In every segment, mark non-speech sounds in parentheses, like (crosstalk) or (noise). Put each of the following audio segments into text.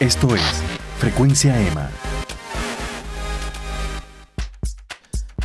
Esto es Frecuencia EMA.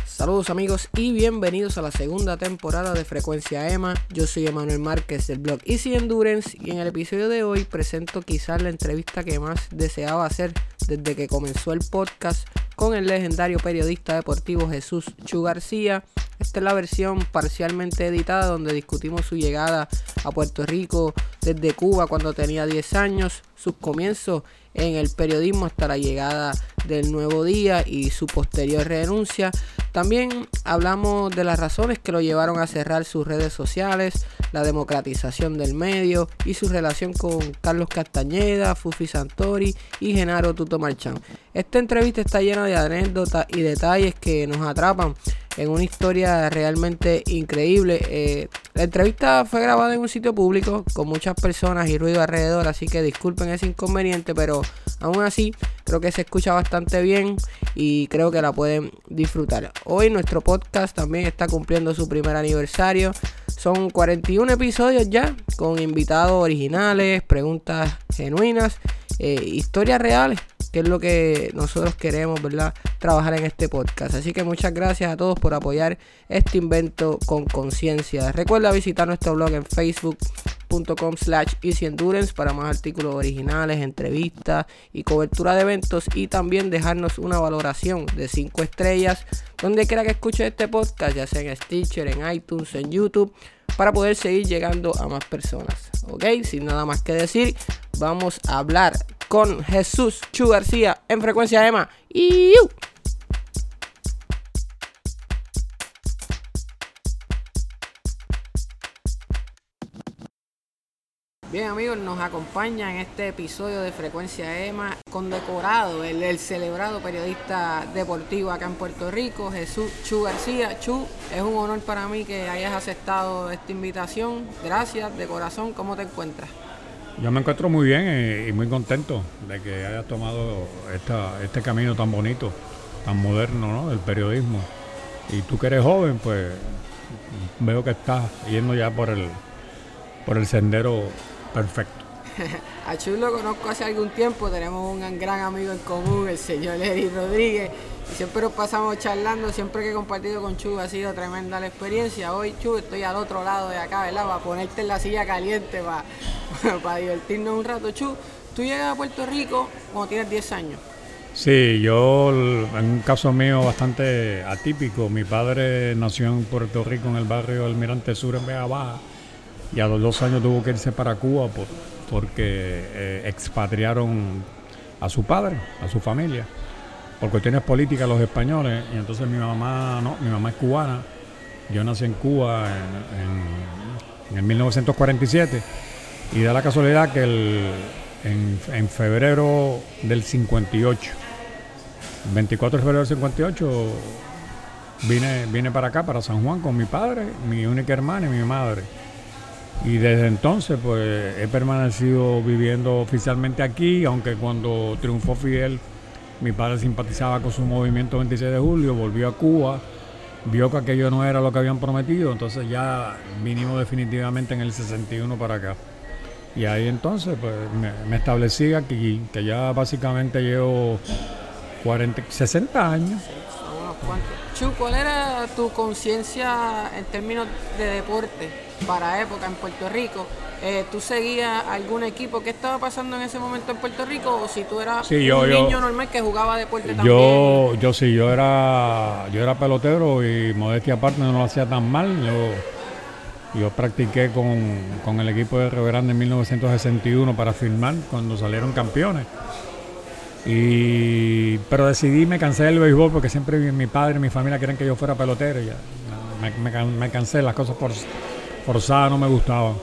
Saludos amigos y bienvenidos a la segunda temporada de Frecuencia EMA. Yo soy Emanuel Márquez del blog Easy Endurance y en el episodio de hoy presento quizás la entrevista que más deseaba hacer desde que comenzó el podcast con el legendario periodista deportivo Jesús Chu García. Esta es la versión parcialmente editada donde discutimos su llegada a Puerto Rico desde Cuba cuando tenía 10 años, sus comienzos en el periodismo hasta la llegada del nuevo día y su posterior renuncia. También hablamos de las razones que lo llevaron a cerrar sus redes sociales, la democratización del medio y su relación con Carlos Castañeda, Fufi Santori y Genaro Tuto Marchán. Esta entrevista está llena de anécdotas y detalles que nos atrapan en una historia realmente increíble. Eh, la entrevista fue grabada en un sitio público con muchas personas y ruido alrededor, así que disculpen ese inconveniente, pero aún así creo que se escucha bastante bien y creo que la pueden disfrutar. Hoy nuestro podcast también está cumpliendo su primer aniversario. Son 41 episodios ya con invitados originales, preguntas genuinas, eh, historias reales que es lo que nosotros queremos, ¿verdad? Trabajar en este podcast. Así que muchas gracias a todos por apoyar este invento con conciencia. Recuerda visitar nuestro blog en facebook.com slash easyendurance para más artículos originales, entrevistas y cobertura de eventos y también dejarnos una valoración de 5 estrellas donde quiera que escuche este podcast, ya sea en Stitcher, en iTunes, en YouTube, para poder seguir llegando a más personas. Ok, sin nada más que decir, vamos a hablar con Jesús Chu García en frecuencia EMA. y Bien amigos, nos acompaña en este episodio de Frecuencia EMA condecorado el, el, celebrado periodista deportivo acá en Puerto Rico, Jesús Chu García. Chu, es un honor para mí que hayas aceptado esta invitación. Gracias de corazón, ¿cómo te encuentras? Yo me encuentro muy bien eh, y, muy contento de que hayas tomado este camino tan bonito, tan moderno, ¿no? Del periodismo. Y tú que eres joven, pues veo que estás yendo ya por el, por el sendero perfecto. (laughs) A Chu lo conozco hace algún tiempo, tenemos un gran amigo en común, el señor Eric Rodríguez, siempre nos pasamos charlando, siempre que he compartido con Chu ha sido tremenda la experiencia. Hoy, Chu, estoy al otro lado de acá, ¿verdad? Para ponerte en la silla caliente, para, (laughs) divertirnos un rato. Chu, tú llegas a Puerto Rico cuando tienes 10 años. Sí, yo, en un caso mío bastante atípico, mi padre nació en Puerto Rico, en el barrio Almirante Sur, en Vega Baja, y a los dos años tuvo que irse para Cuba porque eh, expatriaron a su padre, a su familia por cuestiones políticas los españoles y entonces mi mamá no, mi mamá es cubana. Yo nací en Cuba en, en, 1947 y da la casualidad que el, en, febrero del 58, 24 de febrero del 58, vine, vine para acá, para San Juan, con mi padre, mi única hermana y mi madre. Y desde entonces, pues he permanecido viviendo oficialmente aquí, aunque cuando triunfó Fidel mi padre simpatizaba con su movimiento 26 de julio, volvió a Cuba, vio que aquello no era lo que habían prometido, entonces ya vinimos definitivamente en el 61 para acá. Y ahí entonces pues, me, establecí aquí, que ya básicamente llevo 40, 60 años. Chu, ¿cuál era tu conciencia en términos de deporte para época en Puerto Rico? Eh, ¿Tú seguías algún equipo? ¿Qué estaba pasando en ese momento en Puerto Rico? ¿O si tú eras un niño normal que jugaba deporte también? Yo, yo sí, yo era, yo era pelotero y modestia aparte no lo hacía tan mal. Yo, yo practiqué con, con el equipo de Río Grande en 1961 para firmar cuando salieron campeones. Y, pero decidí, me cansé del béisbol porque siempre mi, padre y mi familia querían que yo fuera pelotero. Y ya, me, cansé, las cosas forzadas no me gustaban.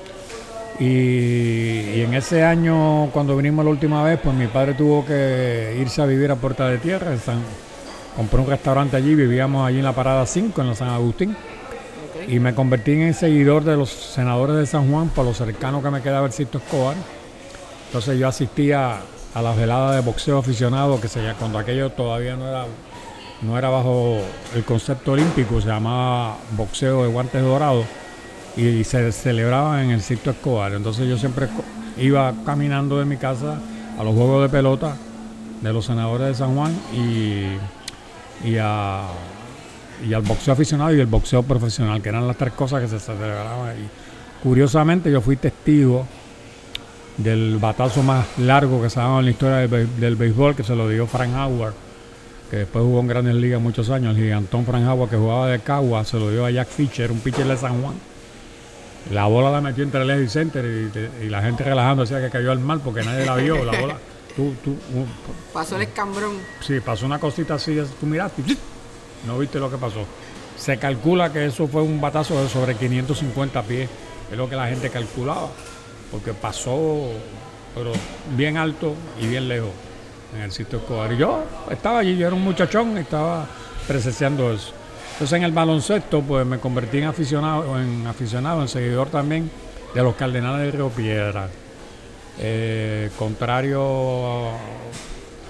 Y, en ese año, cuando vinimos la última vez, pues mi padre tuvo que irse a vivir a Puerta de Tierra. compró un restaurante allí, vivíamos allí en la Parada 5, en la San Agustín. Y me convertí en seguidor de los senadores de San Juan por lo cercano que me quedaba el sitio Escobar. Entonces yo asistía a las veladas de boxeo aficionado, que se, cuando aquello todavía no era, no era bajo el concepto olímpico, se llamaba boxeo de guantes dorados, y, se celebraba en el sitio Escobar. Entonces yo siempre iba caminando de mi casa a los juegos de pelota de los senadores de San Juan y, y, al boxeo aficionado y el boxeo profesional, que eran las tres cosas que se celebraban ahí. Curiosamente, yo fui testigo del batazo más largo que se ha dado en la historia del béisbol, que se lo dio Frank Howard, que después jugó en Grandes Ligas muchos años. El gigantón Frank Howard, que jugaba de Cagua, se lo dio a Jack Fisher, un pitcher de San Juan. La bola la metió entre el Legislative Center y, y la gente relajando decía que cayó al mar porque nadie la vio. La bola, (laughs) tú, tú, Pasó el escambrón. Sí, pasó una cosita así, tú miraste, y no viste lo que pasó. Se calcula que eso fue un batazo de sobre 550 pies, es lo que la gente calculaba, porque pasó, pero bien alto y bien lejos en el sitio Escobar. Y yo estaba allí, yo era un muchachón y estaba presenciando eso. Entonces en el baloncesto, pues me convertí en aficionado, en aficionado, en seguidor también de los Cardenales de Río Piedra. Eh, contrario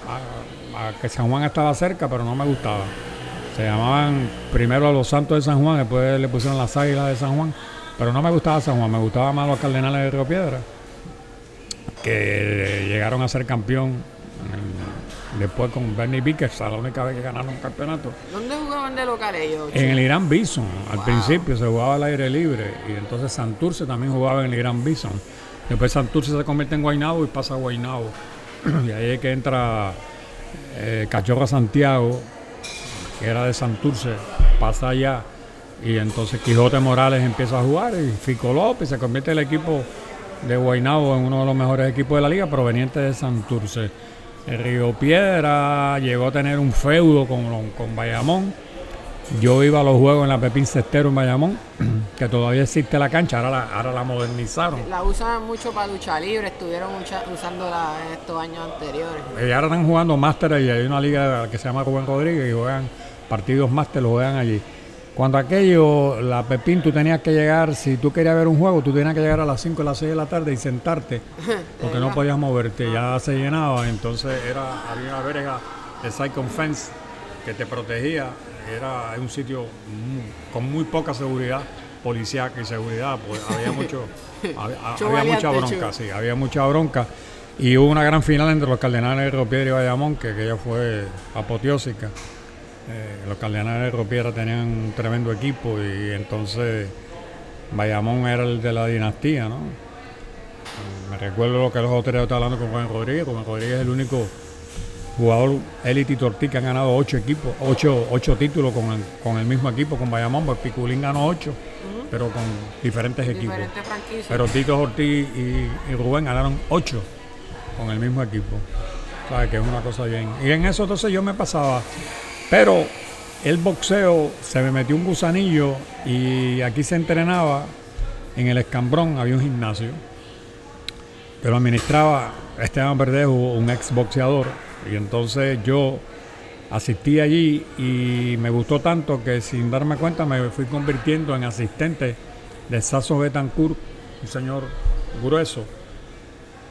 a, que San Juan estaba cerca, pero no me gustaba. Se llamaban primero a los Santos de San Juan, después le pusieron las Águilas de San Juan, pero no me gustaba San Juan, me gustaba más los Cardenales de Río Piedra, que llegaron a ser campeón después con Bernie Vickers, la única vez que ganaron un campeonato. ¿Dónde jugaban de local ellos? En el Irán Bison, al Wow. principio se jugaba al aire libre y entonces Santurce también jugaba en el Irán Bison. Después Santurce se convierte en Guaynabo y pasa a Guaynabo. (clears throat) y ahí es que entra eh, Cachorro Santiago, que era de Santurce, pasa allá y entonces Quijote Morales empieza a jugar y Fico López se convierte el equipo de Guaynabo en uno de los mejores equipos de la liga proveniente de Santurce. Río Piedra llegó a tener un feudo con, con Bayamón. Yo iba a los juegos en la Pepín Cestero en Bayamón, (clears throat) que todavía existe la cancha, ahora la, ahora la modernizaron. La usan mucho para lucha libre, estuvieron usándola en estos años anteriores. Y ahora están jugando máster y hay una liga que se llama Rubén Rodríguez y juegan partidos máster, lo juegan allí. Cuando aquello, la Pepín, tú tenías que llegar, si tú querías ver un juego, tú tenías que llegar a las 5 o las 6 de la tarde y sentarte, (laughs) porque no podías moverte, ya se llenaba, entonces era, había una verja de Cycon Fence que te protegía, era un sitio con muy poca seguridad policial y seguridad, pues había (laughs) mucho, había, mucha bronca, sí, había mucha bronca. Y hubo una gran final entre los Cardenales de Río Piedra y Bayamón, que aquella fue apoteósica. Eh, los Cardenales de Río Piedra tenían un tremendo equipo y entonces Bayamón era el de la dinastía, ¿no? Me recuerdo lo que los otros días estaba hablando con Juan Rodríguez. Juan Rodríguez es el único jugador élite y Tortí que han ganado ocho equipos, ocho, ocho títulos con el, con el mismo equipo, con Bayamón, pues Piculín ganó ocho, pero con diferentes equipos. Diferentes. Pero Tito Ortiz y, y Rubén ganaron ocho con el mismo equipo. ¿Sabes? Que es una cosa bien. Y en eso entonces yo me pasaba. Pero el boxeo se me metió un gusanillo y aquí se entrenaba en el Escambrón, había un gimnasio que lo administraba Esteban Verdejo, un ex boxeador. Y entonces yo asistí allí y me gustó tanto que sin darme cuenta me fui convirtiendo en asistente de Sasso Betancourt, un señor grueso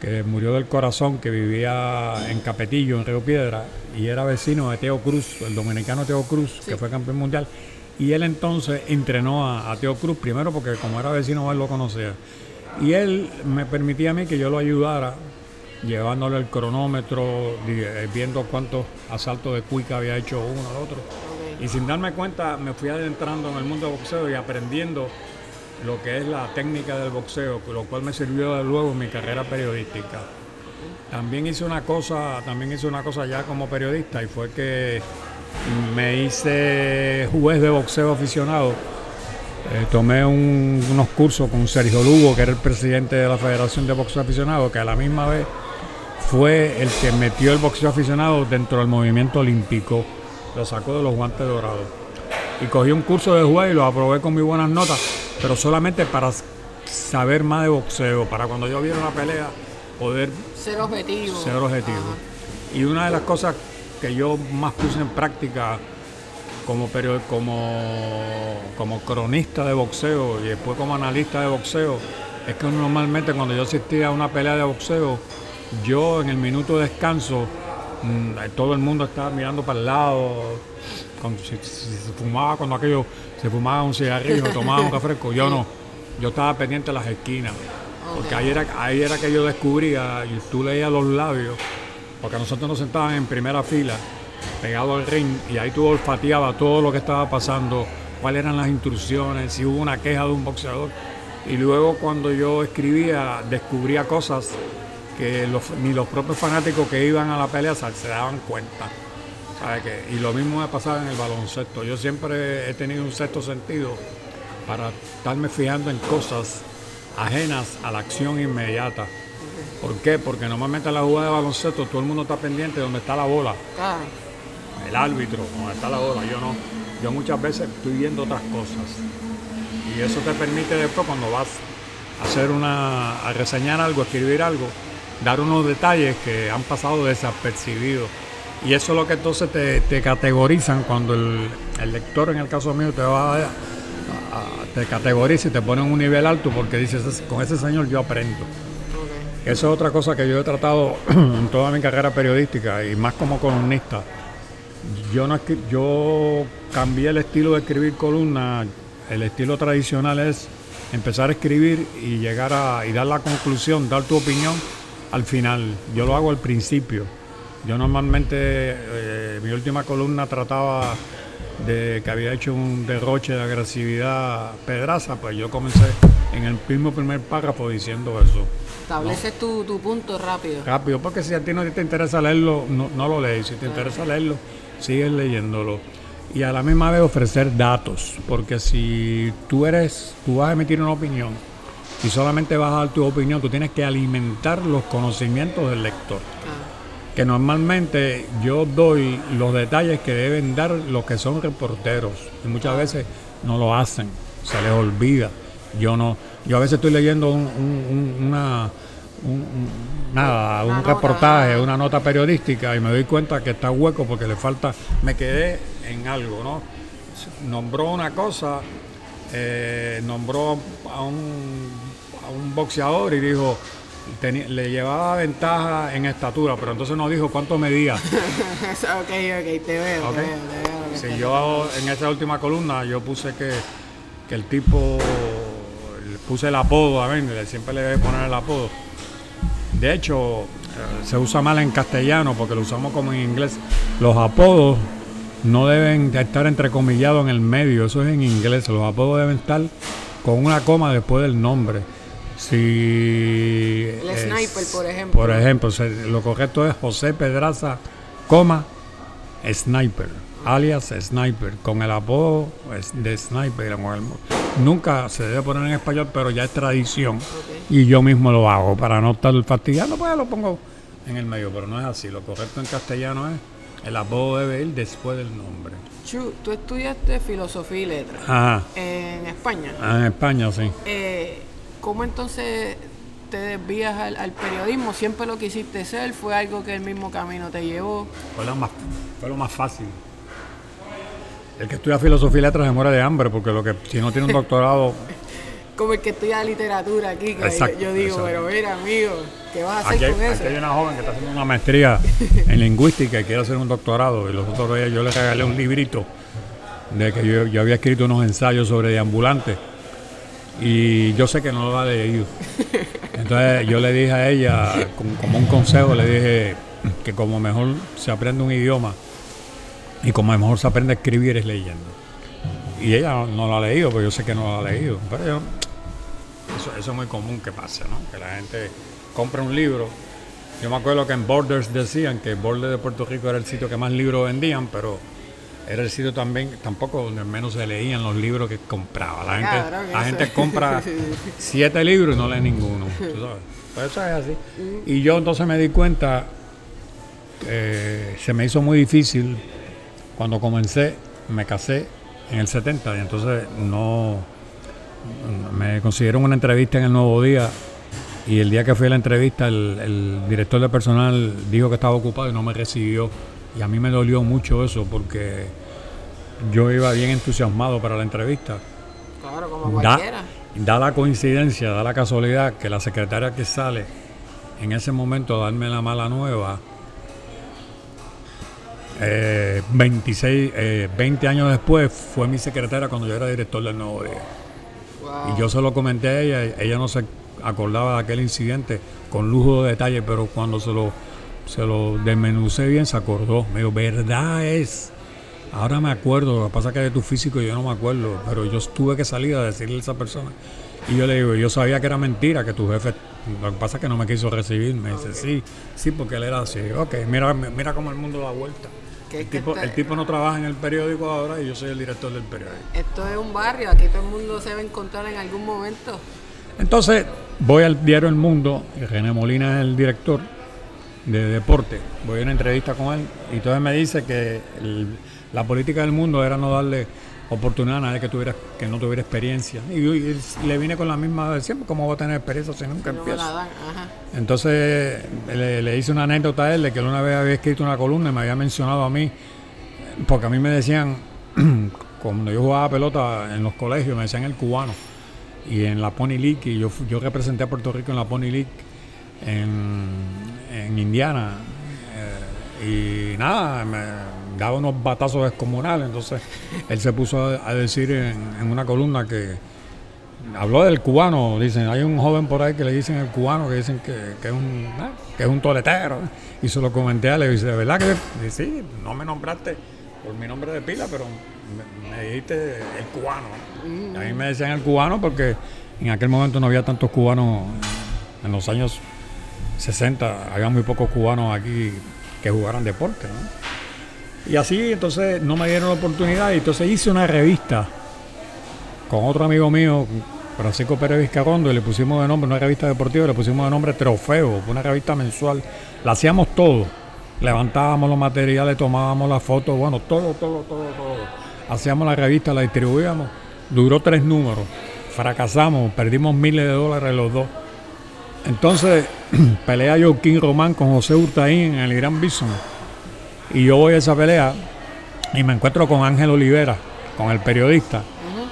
que murió del corazón, que vivía en Capetillo, en Río Piedra, y era vecino de Teo Cruz, el dominicano Teo Cruz, que fue campeón mundial. Y él entonces entrenó a, a Teo Cruz, primero porque como era vecino, él lo conocía. Y él me permitía a mí que yo lo ayudara, llevándole el cronómetro, eh, viendo cuántos asaltos de cuica había hecho uno al otro. Y sin darme cuenta me fui adentrando en el mundo del boxeo y aprendiendo lo que es la técnica del boxeo, lo cual me sirvió luego en mi carrera periodística. También hice una cosa, también hice una cosa ya como periodista y fue que me hice juez de boxeo aficionado. Eh, tomé un- unos cursos con Sergio Lugo, que era el presidente de la Federación de Boxeo Aficionado, que a la misma vez fue el que metió el boxeo aficionado dentro del movimiento olímpico. Lo sacó de los guantes dorados. Y cogí un curso de juez y lo aprobé con muy buenas notas, pero solamente para saber más de boxeo, para cuando yo viera una pelea poder Ser objetivo. ser objetivo. Y una de las cosas que yo más puse en práctica como, perio- como, como cronista de boxeo y después como analista de boxeo es que normalmente cuando yo asistía a una pelea de boxeo, yo en el minuto de descanso, mm, todo el mundo estaba mirando para el lado, si, si se fumaba cuando aquello, se fumaba un cigarrillo, tomaba un café, yo no, yo estaba pendiente de las esquinas. Porque ahí era, ahí era que yo descubría, y tú leías los labios, porque nosotros nos sentaban en primera fila, pegado al ring, y ahí tú olfateabas todo lo que estaba pasando, cuáles eran las instrucciones, si hubo una queja de un boxeador. Y luego cuando yo escribía, descubría cosas que los- ni los propios fanáticos que iban a la pelea se daban cuenta. ¿Sabe qué? Y lo mismo me pasaba en el baloncesto. Yo siempre he tenido un sexto sentido para estarme fijando en cosas ajenas a la acción inmediata. ¿Por qué? Porque normalmente en la jugada de baloncesto todo el mundo está pendiente de donde está la bola, Claro. el árbitro, donde está la bola. Yo no. Yo muchas veces estoy viendo otras cosas. Y eso te permite después cuando vas a hacer una, a reseñar algo, a escribir algo, dar unos detalles que han pasado desapercibidos. Y eso es lo que entonces te, te categorizan cuando el, el lector, en el caso mío, te va a, a- te categoriza y te pone en un nivel alto porque dices, "Es- con ese señor yo aprendo. Ok. Eso es otra cosa que yo he tratado (clears throat) en toda mi carrera periodística y más como columnista. Yo no yo cambié el estilo de escribir columna. El estilo tradicional es empezar a escribir y llegar a y dar la conclusión, dar tu opinión al final. Yo lo hago al principio. Yo normalmente eh, mi última columna trataba de que había hecho un derroche de agresividad Pedraza, pues yo comencé en el mismo primer párrafo diciendo eso. Estableces tu, tu punto rápido. Rápido, porque si a ti no te interesa leerlo, no, no lo lees. Si te interesa leerlo, sigues leyéndolo. Y a la misma vez ofrecer datos, porque si tú eres, tú vas a emitir una opinión y solamente vas a dar tu opinión, tú tienes que alimentar los conocimientos del lector. Ah, Que normalmente yo doy los detalles que deben dar los que son reporteros y muchas veces no lo hacen, se les olvida. Yo no, yo a veces estoy leyendo un, un- un- una, un, nada, Una un nota, reportaje, una nota periodística y me doy cuenta que está hueco porque le falta, me quedé en algo, ¿no? Nombró una cosa, eh, nombró a un, a un boxeador y dijo, le llevaba ventaja en estatura, pero entonces no dijo cuánto medía. (laughs) ok, ok, te veo, Ok. te veo, te veo. lo que Si yo en esa última columna yo puse que, que el tipo le puse el apodo, a ver, le- siempre le debe poner el apodo. De hecho, eh, se usa mal en castellano porque lo usamos como en inglés. Los apodos no deben de estar entrecomillados en el medio, eso es en inglés. Los apodos deben estar con una coma después del nombre. Si El sniper, por ejemplo. Por ejemplo, se- lo correcto es José Pedraza, coma, Sniper, alias Sniper, con el apodo de Sniper. con el- nunca se debe poner en español, pero ya es tradición. Y yo mismo lo hago para no estar fastidiando, pues lo pongo en el medio, pero no es así. Lo correcto en castellano es el apodo debe ir después del nombre. Chu, tú estudiaste filosofía y letras Ajá, en España. ah, en España sí. Eh, ¿Cómo entonces te desvías al, al periodismo? ¿Siempre lo quisiste ser? ¿Fue algo que el mismo camino te llevó? Fue lo más, fue lo más fácil. El que estudia filosofía y letras se muere de hambre, porque lo que si no tiene un doctorado (laughs) Como el que estudia literatura aquí, que Exacto, yo, digo, exacto. pero mira, amigo, ¿qué vas a hacer hay, con eso? aquí hay una joven que está haciendo una maestría en lingüística y quiere hacer un doctorado. Y los otros días yo le regalé un librito de que yo, yo había escrito unos ensayos sobre deambulantes. Y yo sé que no lo ha leído. Entonces yo le dije a ella, como, un consejo, le dije que como mejor se aprende un idioma y como mejor se aprende a escribir es leyendo. Y ella no, lo ha leído, pero yo sé que no lo ha leído. Pero yo, eso, eso es muy común que pase, ¿no? Que la gente compra un libro. Yo me acuerdo que en Borders decían que Borders de Puerto Rico era el sitio que más libros vendían, pero era el sitio también, tampoco donde menos se leían los libros que compraba. La gente, la gente compra (laughs) siete libros y no lee ninguno. tú (laughs) sabes. Pues eso es así. Y yo entonces me di cuenta, eh, se me hizo muy difícil cuando comencé, me casé en el 70 y entonces no me consiguieron una entrevista en el Nuevo Día y el día que fui a la entrevista el, el director de personal dijo que estaba ocupado y no me recibió y a mí me dolió mucho eso porque yo iba bien entusiasmado para la entrevista. Claro, como Da, cualquiera. da la coincidencia, da la casualidad que la secretaria que sale en ese momento a darme la mala nueva, eh, 26, eh, 20 años después fue mi secretaria cuando yo era director del Nuevo Día. Wow. Y yo se lo comenté a ella, ella no se, acordaba de aquel incidente con lujo de detalle, pero cuando se lo, se lo desmenucé bien se acordó. Me dijo, verdad es. Ahora me acuerdo, lo que pasa es que de tu físico yo no me acuerdo, pero yo tuve que salir a decirle a esa persona. Y yo le digo, yo sabía que era mentira, que tu jefe, lo que pasa es que no me quiso recibir. Me dice, sí, sí, porque él era así. Ok, mira, mira cómo el mundo da vuelta. El tipo, el tipo, no trabaja en el periódico ahora y yo soy el director del periódico. Esto es un barrio, aquí todo el mundo se va a encontrar en algún momento. Entonces voy al diario El Mundo, y René Molina es el director de deporte. Voy a una entrevista con él y entonces me dice que la política del mundo era no darle oportunidad a nadie que tuviera que no tuviera experiencia. Y, le vine con la misma de siempre, ¿cómo voy a tener experiencia si nunca empiezo? Entonces le, hice una anécdota a él de que él una vez había escrito una columna y me había mencionado a mí, porque a mí me decían, (clears throat) cuando yo jugaba pelota en los colegios, me decían el cubano. Y en la Pony League, y yo, yo representé a Puerto Rico en la Pony League en, en Indiana. Eh, y nada, me, daba unos batazos descomunales. Entonces él se puso a, decir en, una columna que habló del cubano. Dicen, hay un joven por ahí que le dicen el cubano, que dicen que, es, un, que es un toletero. Y se lo comenté a él y dice, ¿de verdad que sí? No me nombraste por mi nombre de pila, pero me, dijiste el cubano. A mí me decían el cubano porque en aquel momento no había tantos cubanos. En los años 60 había muy pocos cubanos aquí que jugaran deporte. Y así entonces no me dieron la oportunidad y entonces hice una revista con otro amigo mío, Francisco Pérez Vizcarrondo, y le pusimos de nombre, una revista deportiva, le pusimos de nombre Trofeo, una revista mensual. La hacíamos todo. Levantábamos los materiales, tomábamos las fotos, bueno, todo, todo, todo, todo. Hacíamos la revista, la distribuíamos. Duró tres números. Fracasamos, perdimos miles de dólares los dos. Entonces, (clears throat) pelea Joaquín Román con José Hurtaín en el Gran Bison y yo voy a esa pelea y me encuentro con Ángel Olivera, con el periodista,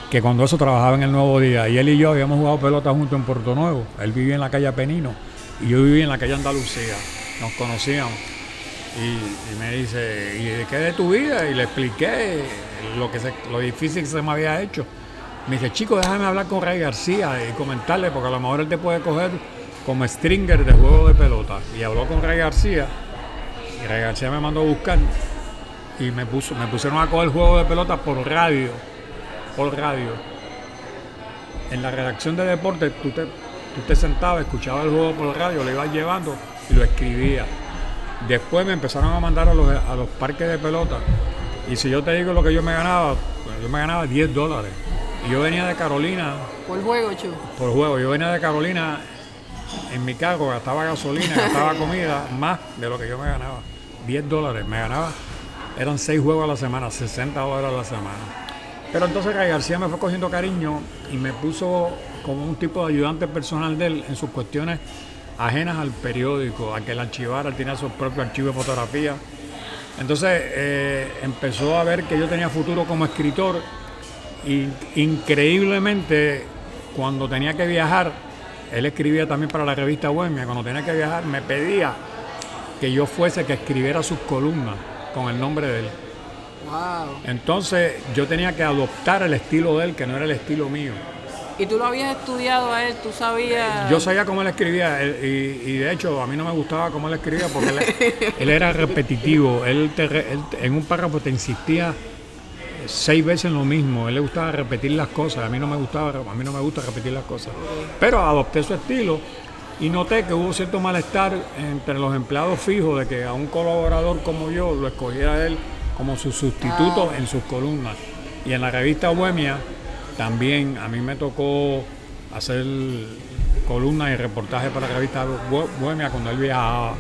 que cuando eso trabajaba en el Nuevo Día. Y él y yo habíamos jugado pelota juntos en Puerto Nuevo. Él vivía en la calle Penino y yo vivía en la calle Andalucía. Nos conocíamos. Y, me dice, ¿y de qué de tu vida? Y le expliqué lo, que lo difícil que se me había hecho. Me dice, chico, déjame hablar con Ray García y comentarle, porque a lo mejor él te puede coger como stringer de juego de pelota. Y habló con Ray García y Ray García me mandó a buscar y me, puso, me pusieron a coger juego de pelota por radio. Por radio. En la redacción de deporte tú te, tú te sentabas, escuchabas el juego por radio, lo ibas llevando y lo escribías. Después me empezaron a mandar a los, a los parques de pelota. Y si yo te digo lo que yo me ganaba, pues yo me ganaba 10 dólares. Y yo venía de Carolina. ¿Por juego, Chu? Por juego. Yo venía de Carolina en mi cargo gastaba gasolina, gastaba comida, más de lo que yo me ganaba. 10 dólares me ganaba. Eran 6 juegos a la semana, 60 dólares a la semana. Pero entonces Ray García me fue cogiendo cariño y me puso como un tipo de ayudante personal de él en sus cuestiones ajenas al periódico, a que el archivara, tenía su propio archivo de fotografía. Entonces eh, empezó a ver que yo tenía futuro como escritor y increíblemente cuando tenía que viajar él escribía también para la revista Bohemia. Cuando tenía que viajar, me pedía que yo fuese que escribiera sus columnas con el nombre de él. Entonces yo tenía que adoptar el estilo de él, que no era el estilo mío. ¿Y tú lo habías estudiado a él? ¿Tú sabías? Yo sabía cómo él escribía y, de hecho a mí no me gustaba cómo él escribía porque él, era repetitivo. él, en un párrafo te insistía seis veces lo mismo. A él le gustaba repetir las cosas. A mí no me gustaba, a mí no me gusta repetir las cosas. Pero adopté su estilo y noté que hubo cierto malestar entre los empleados fijos de que a un colaborador como yo lo escogiera él como su sustituto ah. en sus columnas. Y en la revista Bohemia también a mí me tocó hacer columnas y reportajes para la revista Bohemia cuando él viajaba.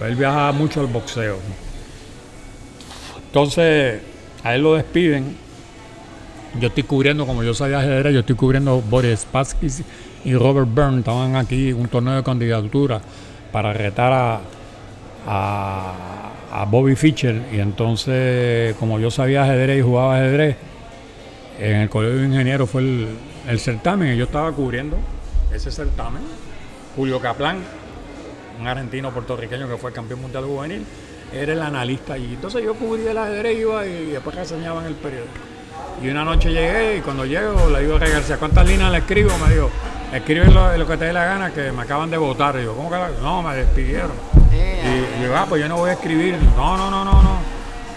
Él viajaba mucho al boxeo. Entonces, a él lo despiden. Yo estoy cubriendo, como yo sabía ajedrez, yo estoy cubriendo Boris Spassky y Robert Byrne. Estaban aquí en un torneo de candidatura para retar a, a, Bobby Fischer. Y entonces, como yo sabía ajedrez y jugaba ajedrez, en el Colegio de Ingenieros fue el, el certamen y yo estaba cubriendo ese certamen. Julio Caplan, un argentino puertorriqueño que fue campeón mundial juvenil era el analista allí. Entonces yo cubría el ajedrez iba y después reseñaba en el periódico. Y una noche llegué y cuando llego le digo a García, ¿cuántas líneas le escribo? Me dijo, escribe lo, lo que te dé la gana, que me acaban de votar. Y yo, ¿cómo que la- No, me despidieron. Eh, Y, y yo, ah, pues yo no voy a escribir. No, no, no, no, no.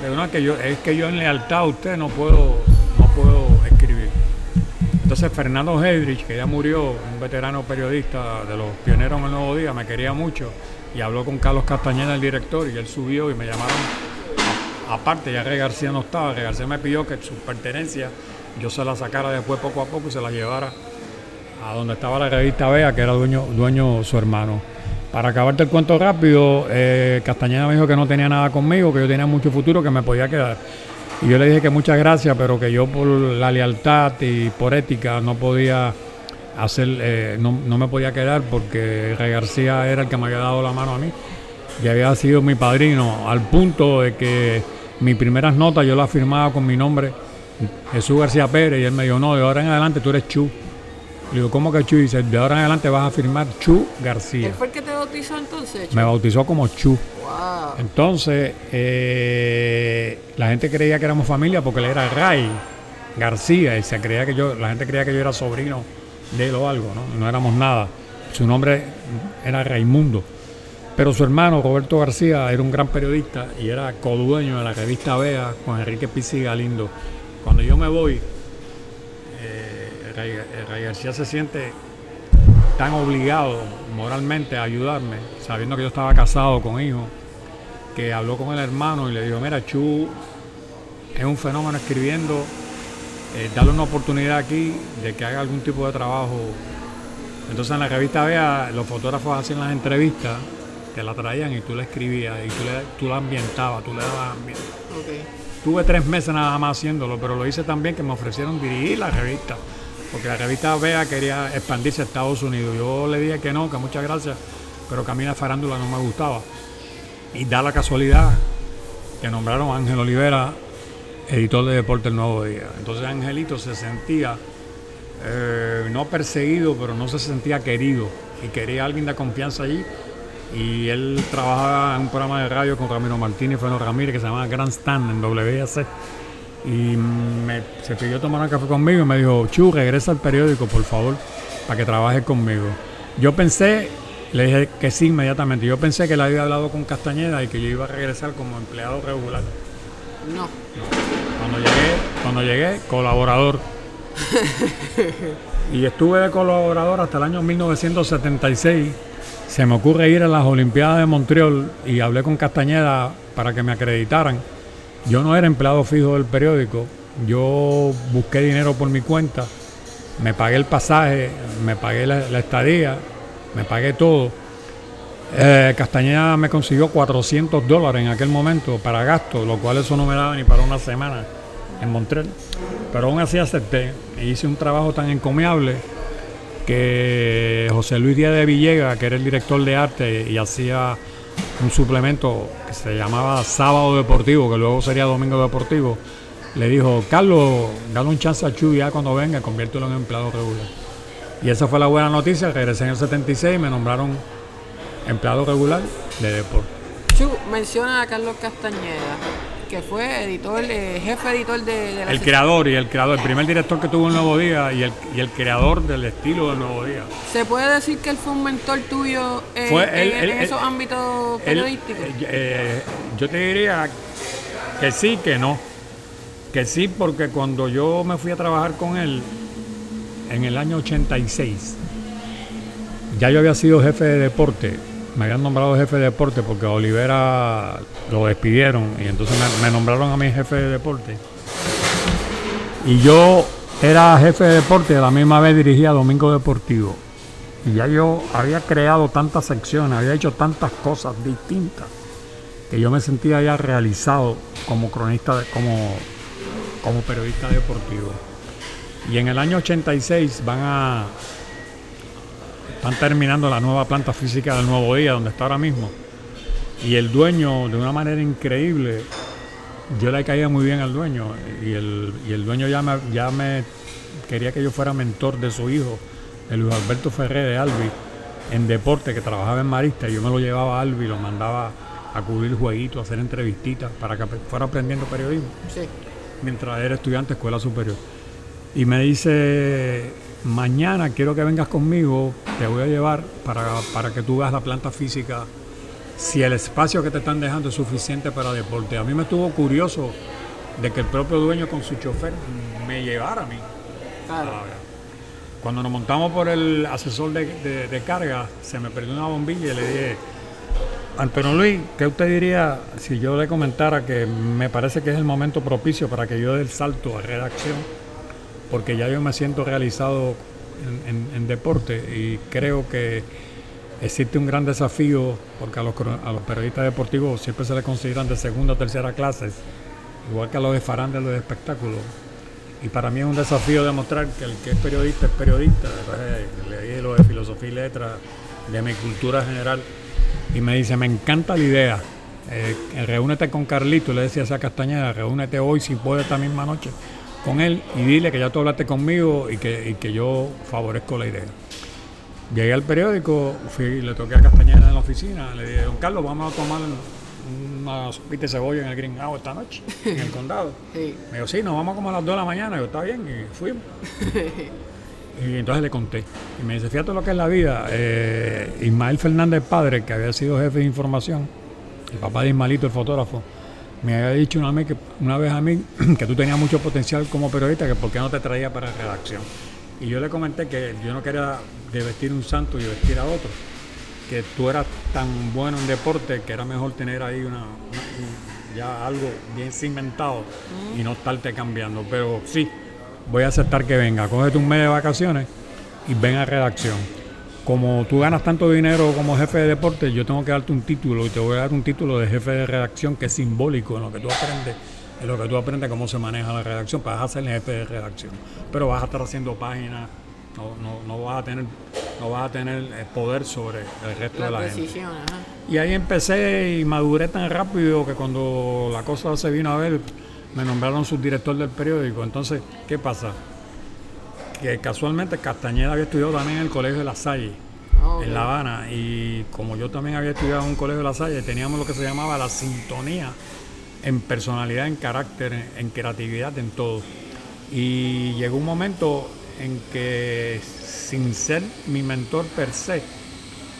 Le digo, no, es que yo, es que yo en lealtad a usted no puedo, no puedo escribir. Entonces Fernando Heydrich, que ya murió, un veterano periodista de los pioneros en el Nuevo Día, me quería mucho y habló con Carlos Castañeda, el director, y él subió y me llamaron. Aparte, ya Rey García no estaba, Rey García me pidió que sus pertenencias yo se las sacara después poco a poco y se las llevara a donde estaba la revista Bea, que era dueño, dueño su hermano. Para acabarte el cuento rápido, eh, Castañeda me dijo que no tenía nada conmigo, que yo tenía mucho futuro, que me podía quedar. Y yo le dije que muchas gracias, pero que yo por la lealtad y por ética no podía hacer, eh, no, no me podía quedar porque Rey García era el que me había dado la mano a mí y había sido mi padrino, al punto de que mis primeras notas yo las firmaba con mi nombre, Jesús García Pérez, y él me dijo, no, de ahora en adelante tú eres Chu. Le digo, ¿cómo que Chu? Y dice, de ahora en adelante vas a firmar Chu García. ¿Él fue el que te bautizó entonces? Me bautizó como Chu. Wow. Entonces, eh, la gente creía que éramos familia porque él era Ray García y se creía que yo, la gente creía que yo era sobrino de él o algo, ¿no? No éramos nada. Su nombre era Raimundo. Pero su hermano, Roberto García, era un gran periodista y era codueño de la revista Bea con Enrique Pizzi Galindo. Cuando yo me voy, eh, eh, García se siente tan obligado moralmente a ayudarme, sabiendo que yo estaba casado con hijos, que habló con el hermano y le dijo, mira, Chu es un fenómeno escribiendo, eh, dale una oportunidad aquí de que haga algún tipo de trabajo. Entonces en la revista Vea, los fotógrafos hacían las entrevistas, te la traían y tú la escribías y tú, le, tú la ambientabas, tú le dabas ambiente. Tuve tres meses nada más haciéndolo, pero lo hice también que me ofrecieron dirigir la revista, porque la revista Vea quería expandirse a Estados Unidos. Yo le dije que no, que muchas gracias, pero que a mí la farándula no me gustaba. Y da la casualidad que nombraron a Ángel Olivera editor de Deporte El Nuevo Día. Entonces Angelito se sentía eh, no perseguido, pero no se sentía querido y quería a alguien de confianza allí. Y él trabajaba en un programa de radio con Ramiro Martínez y Fernando Ramírez que se llamaba Grand Stand en WIAC. Y me, se pidió tomar un café conmigo y me dijo, Chu, regresa al periódico, por favor, para que trabajes conmigo. Yo pensé, le dije que sí inmediatamente. Yo pensé que él había hablado con Castañeda y que yo iba a regresar como empleado regular. No. Cuando llegué, cuando llegué, colaborador. (laughs) y estuve de colaborador hasta el año 1976. Se me ocurre ir a las Olimpiadas de Montreal y hablé con Castañeda para que me acreditaran. Yo no era empleado fijo del periódico. Yo busqué dinero por mi cuenta. Me pagué el pasaje, me pagué la, la estadía, me pagué todo. Eh, Castañeda me consiguió 400 dólares en aquel momento para gastos, lo cual eso no me daba ni para una semana en Montreal. Pero aún así acepté e hice un trabajo tan encomiable que José Luis Díaz de Villega, que era el director de arte y hacía un suplemento que se llamaba Sábado Deportivo, que luego sería Domingo Deportivo, le dijo, Carlos, dale un chance a Chu ya cuando venga, conviértelo en empleado regular. Y esa fue la buena noticia, regresé en el 76 y me nombraron empleado regular de deporte. Chu, menciona a Carlos Castañeda, que fue editor, eh, jefe editor de, de la El creador y el creador, el primer director que tuvo el Nuevo Día y el, y el creador del estilo del Nuevo Día. ¿Se puede decir que él fue un mentor tuyo en, Fue en- él- en él- esos él- ámbitos periodísticos? eh, eh, yo te diría que sí, que no. Que sí, porque cuando yo me fui a trabajar con él en el año 86, ya yo había sido jefe de deporte. Me habían nombrado jefe de deporte porque a Olivera lo despidieron y entonces me, nombraron a mí jefe de deporte. Y yo era jefe de deporte a la misma vez dirigía Domingo Deportivo. Y ya yo había creado tantas secciones, había hecho tantas cosas distintas, que yo me sentía ya realizado como cronista, como, como periodista deportivo. Y en el año 86 van a están terminando la nueva planta física del Nuevo Día, donde está ahora mismo. Y el dueño, de una manera increíble, yo le caía muy bien al dueño. Y el, y el dueño ya me, ya me quería que yo fuera mentor de su hijo, de Luis Alberto Ferré de Albi, en deporte, que trabajaba en Marista. Yo me lo llevaba a Albi, lo mandaba a cubrir jueguitos, a hacer entrevistitas, para que fuera aprendiendo periodismo Sí. mientras era estudiante de escuela superior. Y me dice mañana quiero que vengas conmigo, te voy a llevar para, para que tú veas la planta física, si el espacio que te están dejando es suficiente para deporte. A mí me estuvo curioso de que el propio dueño con su chofer me llevara a mí. Claro. Ah, Cuando nos montamos por el asesor de, de- de carga, se me perdió una bombilla y le dije, Antonio Luis, ¿qué usted diría si yo le comentara que me parece que es el momento propicio para que yo dé el salto a redacción? Porque ya yo me siento realizado en, deporte y creo que existe un gran desafío, porque a los, a los periodistas deportivos siempre se les consideran de segunda o tercera clase, igual que a los de farándula de espectáculos. Y para mí es un desafío demostrar que el que es periodista es periodista. Le dije lo de filosofía y letras, de mi cultura general. Y me dice, me encanta la idea. Eh, reúnete con Carlito, le decía a Castañeda, reúnete hoy si puede esta misma noche con él y dile que ya tú hablaste conmigo y que, y que yo favorezco la idea. Llegué al periódico, fui, le toqué a Castañeda en la oficina, le dije, don Carlos, vamos a tomar una sopita de cebolla en el Green House esta noche, en el (laughs) condado. Sí. Me dijo, sí, nos vamos como a las 2 de la mañana. Yo, está bien, y fuimos. (laughs) y entonces le conté. Y me dice, fíjate lo que es la vida. Eh, Ismael Fernández Padre, que había sido jefe de información, el papá de Ismaelito, el fotógrafo, me había dicho una vez, que, una vez a mí (clears throat) que tú tenías mucho potencial como periodista, que por qué no te traía para redacción. Y yo le comenté que yo no quería de vestir un santo y vestir a otro que tú eras tan bueno en deporte que era mejor tener ahí una, una- un- ya algo bien cimentado y no estarte cambiando. Pero sí, voy a aceptar que venga, cógete un mes de vacaciones y ven a redacción. Como tú ganas tanto dinero como jefe de deporte, yo tengo que darte un título y te voy a dar un título de jefe de redacción que es simbólico en lo que tú aprendes, en lo que tú aprendes cómo se maneja la redacción, para a ser el jefe de redacción. Pero vas a estar haciendo páginas, no, no, no vas a tener, no vas a tener eh, poder sobre el resto de la gente. ajá. Y ahí empecé y maduré tan rápido que cuando la cosa se vino a ver, me nombraron subdirector del periódico. Entonces, ¿qué pasa? Que casualmente Castañeda había estudiado también en el Colegio de La Salle, Ok. en La Habana. Y como yo también había estudiado en un Colegio de La Salle, teníamos lo que se llamaba la sintonía en personalidad, en carácter, en, en creatividad, en todo. Y llegó un momento en que, sin ser mi mentor per se,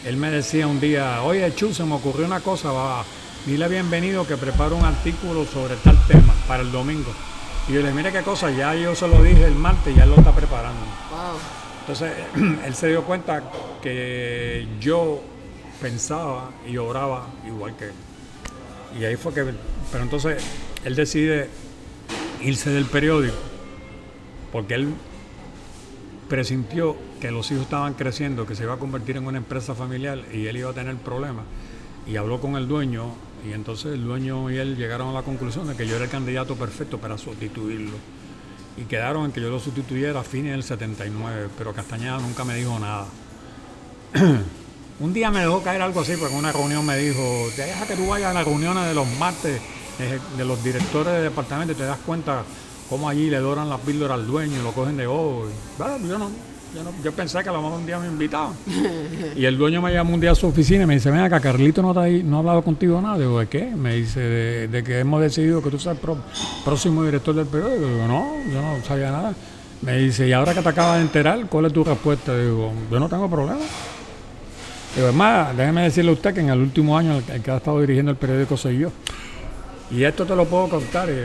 él me decía un día, oye Chu, se me ocurrió una cosa, va, dile bienvenido que preparo un artículo sobre tal tema para el domingo. Y yo le dije, mira qué cosa, ya yo se lo dije el martes, ya él lo está preparando. Wow. Entonces, (clears throat) él se dio cuenta que yo pensaba y oraba igual que él. Y ahí fue que, pero entonces, él decide irse del periódico, porque él presintió que los hijos estaban creciendo, que se iba a convertir en una empresa familiar y él iba a tener problemas. Y habló con el dueño y entonces el dueño y él llegaron a la conclusión de que yo era el candidato perfecto para sustituirlo. Y quedaron en que yo lo sustituyera a fines del 79, pero Castañeda nunca me dijo nada. (clears throat) Un día me dejó caer algo así, porque en una reunión me dijo, deja que tú vayas a las reuniones de los martes eh, de los directores de departamento y te das cuenta cómo allí le doran las píldoras al dueño y lo cogen de ojo. Y, bueno, yo, no, yo, no- pensé que a lo mejor un día me invitaban. y el dueño me llama un día a su oficina y me dice, ven acá, Carlito no, está ahí- no ha hablado contigo nada. Digo, ¿de qué? Me dice, de, que hemos decidido que tú seas el próximo director del periódico. Digo, no, yo no sabía nada. Me dice, ¿y ahora que te acabas de enterar, cuál es tu respuesta? Digo, yo no tengo problema. Digo, es más, déjeme decirle a usted que en el último año el que ha estado dirigiendo el periódico soy yo. Y esto te lo puedo contar, y,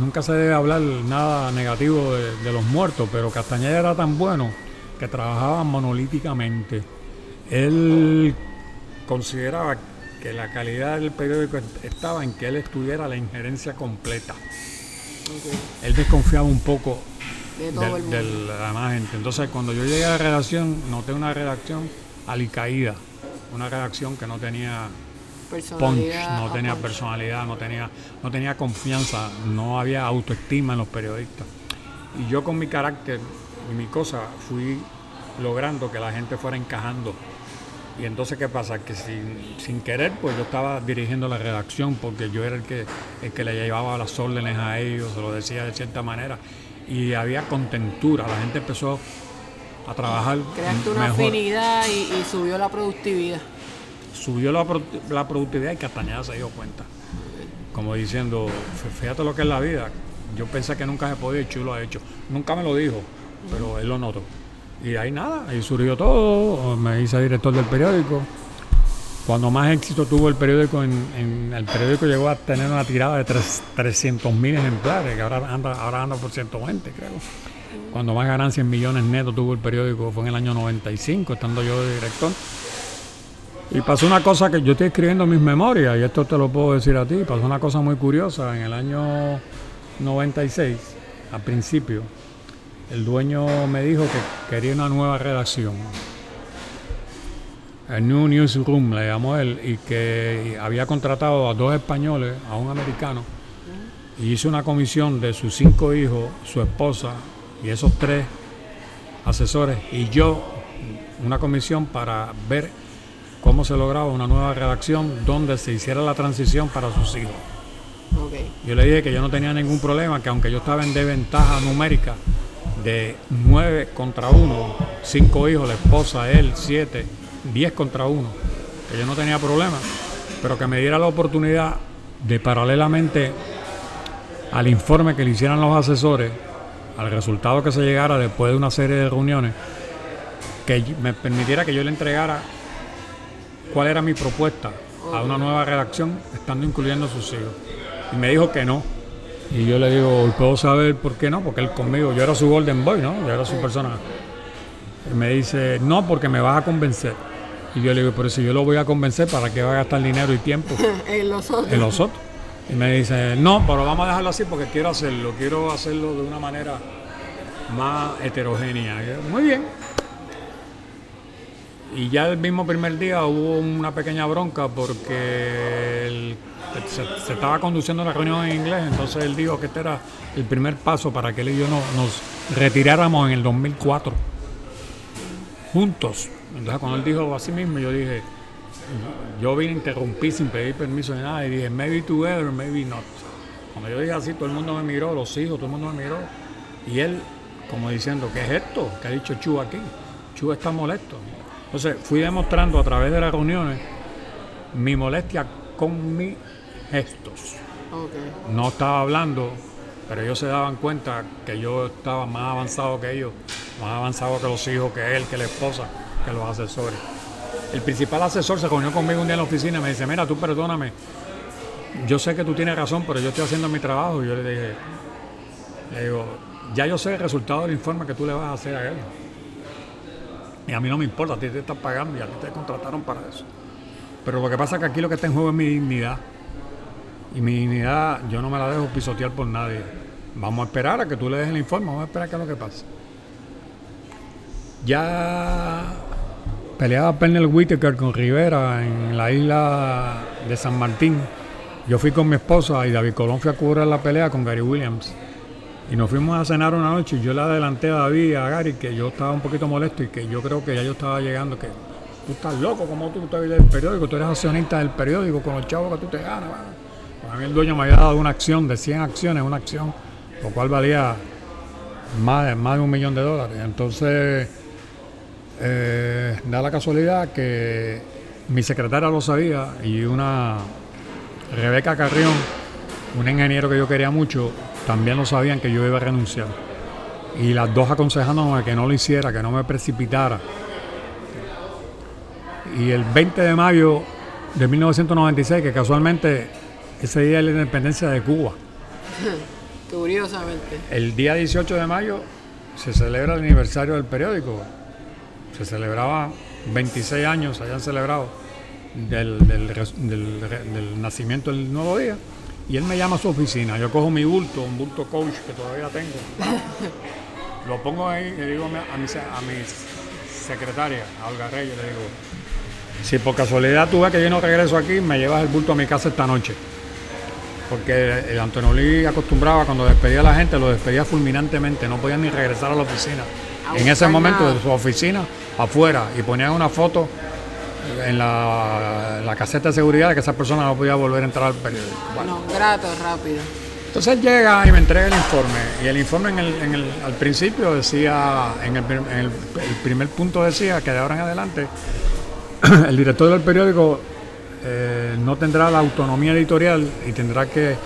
nunca se debe hablar nada negativo de, de los muertos, pero Castañeda era tan bueno que trabajaba monolíticamente. Él consideraba que la calidad del periódico estaba en que él estuviera la injerencia completa. Él desconfiaba un poco De del- la demás gente. Entonces, cuando yo llegué a la redacción, noté una redacción alicaída, una redacción que no tenía punch, no tenía punch. personalidad, no tenía, no tenía confianza, no había autoestima en los periodistas. Y yo con mi carácter y mi cosa fui logrando que la gente fuera encajando. Y entonces, ¿qué pasa? Que sin, sin querer, pues yo estaba dirigiendo la redacción porque yo era el que, el que le llevaba las órdenes a ellos, se lo decía de cierta manera. Y había contentura, la gente empezó a trabajar Creaste una mejor. afinidad y, y subió la productividad. Subió la, la productividad y Castañeda se dio cuenta. Como diciendo, "Fí- fíjate lo que es la vida. Yo pensé que nunca se podía y Chulo ha hecho. Nunca me lo dijo, pero él lo notó. Y ahí nada, ahí surgió todo, me hice director del periódico. Cuando más éxito tuvo el periódico, en, el periódico llegó a tener una tirada de 300 mil ejemplares, que ahora anda, ahora anda por 120, creo. Cuando más ganancias en millones netos tuvo el periódico fue en el año 95, estando yo de director. Y pasó una cosa que yo estoy escribiendo en mis memorias, y esto te lo puedo decir a ti, pasó una cosa muy curiosa en el año 96, al principio, el dueño me dijo que quería una nueva redacción. El New Newsroom le llamó él y que había contratado a dos españoles, a un americano, y hizo una comisión de sus cinco hijos, su esposa y esos tres asesores y yo, una comisión para ver cómo se lograba una nueva redacción donde se hiciera la transición para sus hijos. Yo le dije que yo no tenía ningún problema, que aunque yo estaba en desventaja numérica de nueve contra uno, cinco hijos, la esposa, él, siete, diez contra uno, que yo no tenía problema, pero que me diera la oportunidad de paralelamente al informe que le hicieran los asesores, al resultado que se llegara después de una serie de reuniones, que me permitiera que yo le entregara cuál era mi propuesta a una nueva redacción, estando incluyendo a sus hijos. Y me dijo que no. Y yo le digo, ¿puedo saber por qué no? Porque él conmigo, yo era su Golden Boy, ¿no? Yo era su persona. Y me dice, no, porque me vas a convencer. Y yo le digo, pero si yo lo voy a convencer, ¿para qué va a gastar dinero y tiempo? (laughs) en los otros. En los otros. Y me dice, no, pero vamos a dejarlo así porque quiero hacerlo, quiero hacerlo de una manera más heterogénea. Muy bien. Y ya el mismo primer día hubo una pequeña bronca porque se, estaba conduciendo la reunión en inglés, entonces él dijo que este era el primer paso para que él y yo nos retiráramos en el 2004, juntos. Entonces cuando él dijo así mismo, yo dije, yo vine, interrumpí sin pedir permiso de nada y dije, maybe together, maybe not. Cuando yo dije así, todo el mundo me miró, los hijos, todo el mundo me miró. Y él, como diciendo, ¿qué es esto? ¿Qué ha dicho Chu aquí? Chu está molesto. Entonces fui demostrando a través de las reuniones mi molestia con mis gestos. No estaba hablando, pero ellos se daban cuenta que yo estaba más avanzado que ellos, más avanzado que los hijos, que él, que la esposa, que los asesores. El principal asesor se reunió conmigo un día en la oficina y me dice, mira, tú perdóname, yo sé que tú tienes razón, pero yo estoy haciendo mi trabajo. Y yo le dije, le digo, ya yo sé el resultado del informe que tú le vas a hacer a él. Y a mí no me importa, a ti te están pagando y a ti te contrataron para eso. Pero lo que pasa es que aquí lo que está en juego es mi dignidad. Y mi dignidad yo no me la dejo pisotear por nadie. Vamos a esperar a que tú le des el informe, vamos a esperar a qué es lo que pasa. Ya peleaba Pernell Whitaker con Rivera en la isla de San Martín. Yo fui con mi esposa y David Colón fue a cubrir la pelea con Gary Williams. Y nos fuimos a cenar una noche y yo le adelanté a David a Gary que yo estaba un poquito molesto y que yo creo que ya yo estaba llegando, que tú estás loco, como tú estás del periódico, tú eres accionista del periódico con los chavos que tú te ganas. A mí el dueño me había dado una acción de 100 acciones, una acción, lo cual valía más de, más de un millón de dólares. Entonces, eh, da la casualidad que mi secretaria lo sabía y una Rebeca Carrión, un ingeniero que yo quería mucho, también lo sabían que yo iba a renunciar. Y las dos aconsejándome que no lo hiciera, que no me precipitara. Y el 20 de mayo de 1996, que casualmente ese día es la independencia de Cuba. (laughs) Curiosamente. El día 18 de mayo se celebra el aniversario del periódico. Se celebraba 26 años, hayan celebrado del, del nacimiento del nuevo día. Y él me llama a su oficina. Yo cojo mi bulto, un bulto coach que todavía tengo. Lo pongo ahí y le digo a mi, a mi, secretaria, a Olga Reyes, le digo, si por casualidad tú ves que yo no regreso aquí, me llevas el bulto a mi casa esta noche. Porque el Antonio acostumbraba cuando despedía a la gente, lo despedía fulminantemente, no podía ni regresar a la oficina. en ese momento de su oficina, afuera, y ponían una foto en la, caseta de seguridad de que esa persona no podía volver a entrar al periódico. Bueno, grato, rápido. Entonces llega y me entrega el informe. Y el informe en el, al principio decía, en el, primer punto decía que de ahora en adelante (clears throat) el director del periódico eh, no tendrá la autonomía editorial y tendrá que